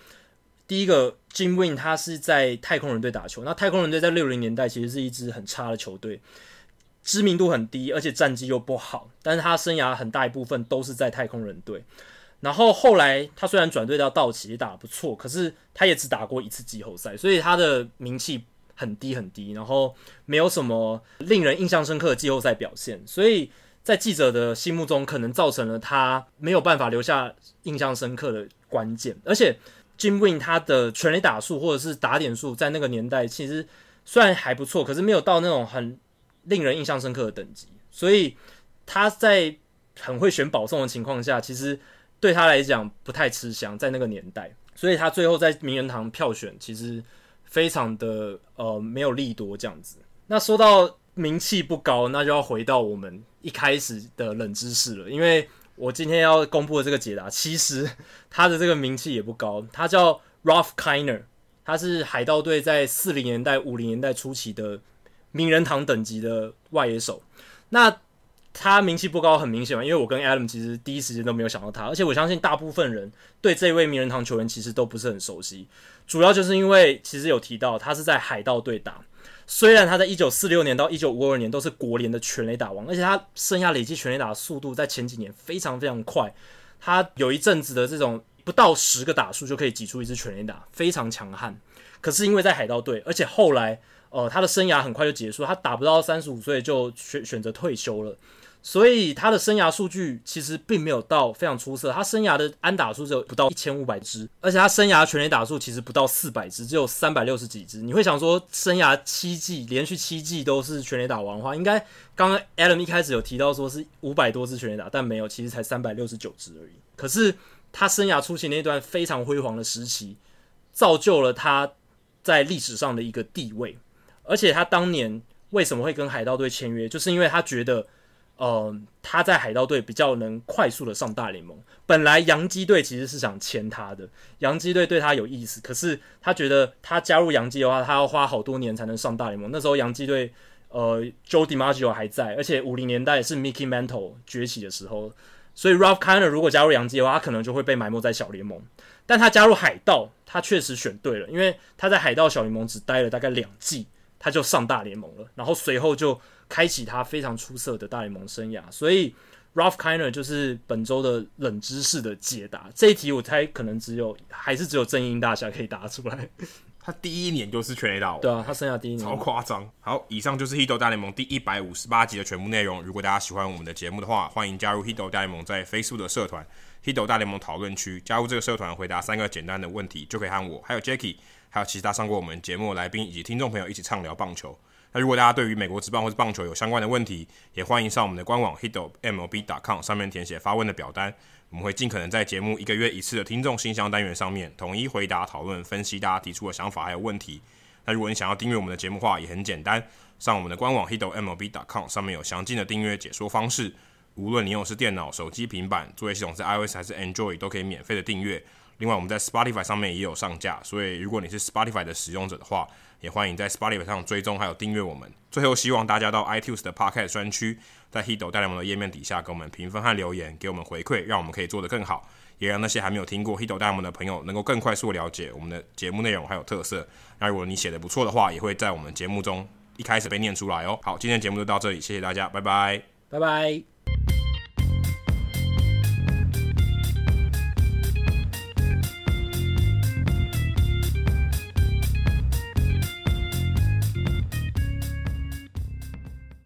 第一个，Jim Win 他是在太空人队打球。那太空人队在六零年代其实是一支很差的球队，知名度很低，而且战绩又不好。但是他生涯很大一部分都是在太空人队。然后后来他虽然转队到道奇也打得不错，可是他也只打过一次季后赛，所以他的名气很低很低。然后没有什么令人印象深刻的季后赛表现，所以在记者的心目中可能造成了他没有办法留下印象深刻的关键，而且。Jim Win 他的全垒打数或者是打点数，在那个年代其实虽然还不错，可是没有到那种很令人印象深刻的等级。所以他在很会选保送的情况下，其实对他来讲不太吃香，在那个年代。所以他最后在名人堂票选，其实非常的呃没有利多这样子。那说到名气不高，那就要回到我们一开始的冷知识了，因为。我今天要公布的这个解答，其实 他的这个名气也不高。他叫 Ralph Kiner，他是海盗队在四零年代、五零年代初期的名人堂等级的外野手。那他名气不高，很明显嘛，因为我跟 Adam 其实第一时间都没有想到他，而且我相信大部分人对这位名人堂球员其实都不是很熟悉，主要就是因为其实有提到他是在海盗队打。虽然他在一九四六年到一九五二年都是国联的全垒打王，而且他生涯累计全垒打的速度在前几年非常非常快。他有一阵子的这种不不到十个打数就可以挤出一支全垒打，非常强悍。可是因为在海盗队，而且后来呃他的生涯很快就结束，他打不到三十五岁就选选择退休了。所以他的生涯数据其实并没有到非常出色，他生涯的安打数只有不到一千五百支，而且他生涯全垒打数其实不到四百支，只有三百六十几支。你会想说，生涯七季连续七季都是全垒打王的话，应该刚刚 Adam 一开始有提到说是五百多支全垒打，但没有，其实才三百六十九支而已。可是他生涯初期那段非常辉煌的时期，造就了他在历史上的一个地位。而且他当年为什么会跟海盗队签约，就是因为他觉得。呃，他在海盗队比较能快速的上大联盟。本来洋基队其实是想签他的，洋基队对他有意思，可是他觉得他加入洋基的话，他要花好多年才能上大联盟。那时候洋基队呃，Joe DiMaggio 还在，而且五零年代是 Mickey Mantle 崛起的时候，所以 Ralph Kiner 如果加入洋基的话，他可能就会被埋没在小联盟。但他加入海盗，他确实选对了，因为他在海盗小联盟只待了大概两季，他就上大联盟了，然后随后就。开启他非常出色的大联盟生涯，所以 Ralph Kiner 就是本周的冷知识的解答。这一题我猜可能只有还是只有正音大侠可以答出来。
他第一年就是全垒打王，
对啊，他生涯第一年
超夸张。好，以上就是《Hito 大联盟》第一百五十八集的全部内容。如果大家喜欢我们的节目的话，欢迎加入《Hito 大联盟》在 Facebook 的社团《Hito 大联盟讨论区》，加入这个社团，回答三个简单的问题，就可以和我、还有 Jacky、还有其他上过我们节目的来宾以及听众朋友一起畅聊棒球。那如果大家对于美国职棒或者棒球有相关的问题，也欢迎上我们的官网 hitofmlb.com 上面填写发问的表单，我们会尽可能在节目一个月一次的听众信箱单元上面统一回答、讨论、分析大家提出的想法还有问题。那如果你想要订阅我们的节目的话，也很简单，上我们的官网 hitofmlb.com 上面有详尽的订阅解说方式，无论你用的是电脑、手机、平板，作业系统是 iOS 还是 Android，都可以免费的订阅。另外，我们在 Spotify 上面也有上架，所以如果你是 Spotify 的使用者的话，也欢迎在 Spotify 上追踪还有订阅我们。最后，希望大家到 iTunes 的 Podcast 专区，在 Hido 大联盟的页面底下给我们评分和留言，给我们回馈，让我们可以做得更好，也让那些还没有听过 Hido 大联盟的朋友能够更快速了解我们的节目内容还有特色。那如果你写的不错的话，也会在我们节目中一开始被念出来哦。好，今天节目就到这里，谢谢大家，拜拜，
拜拜。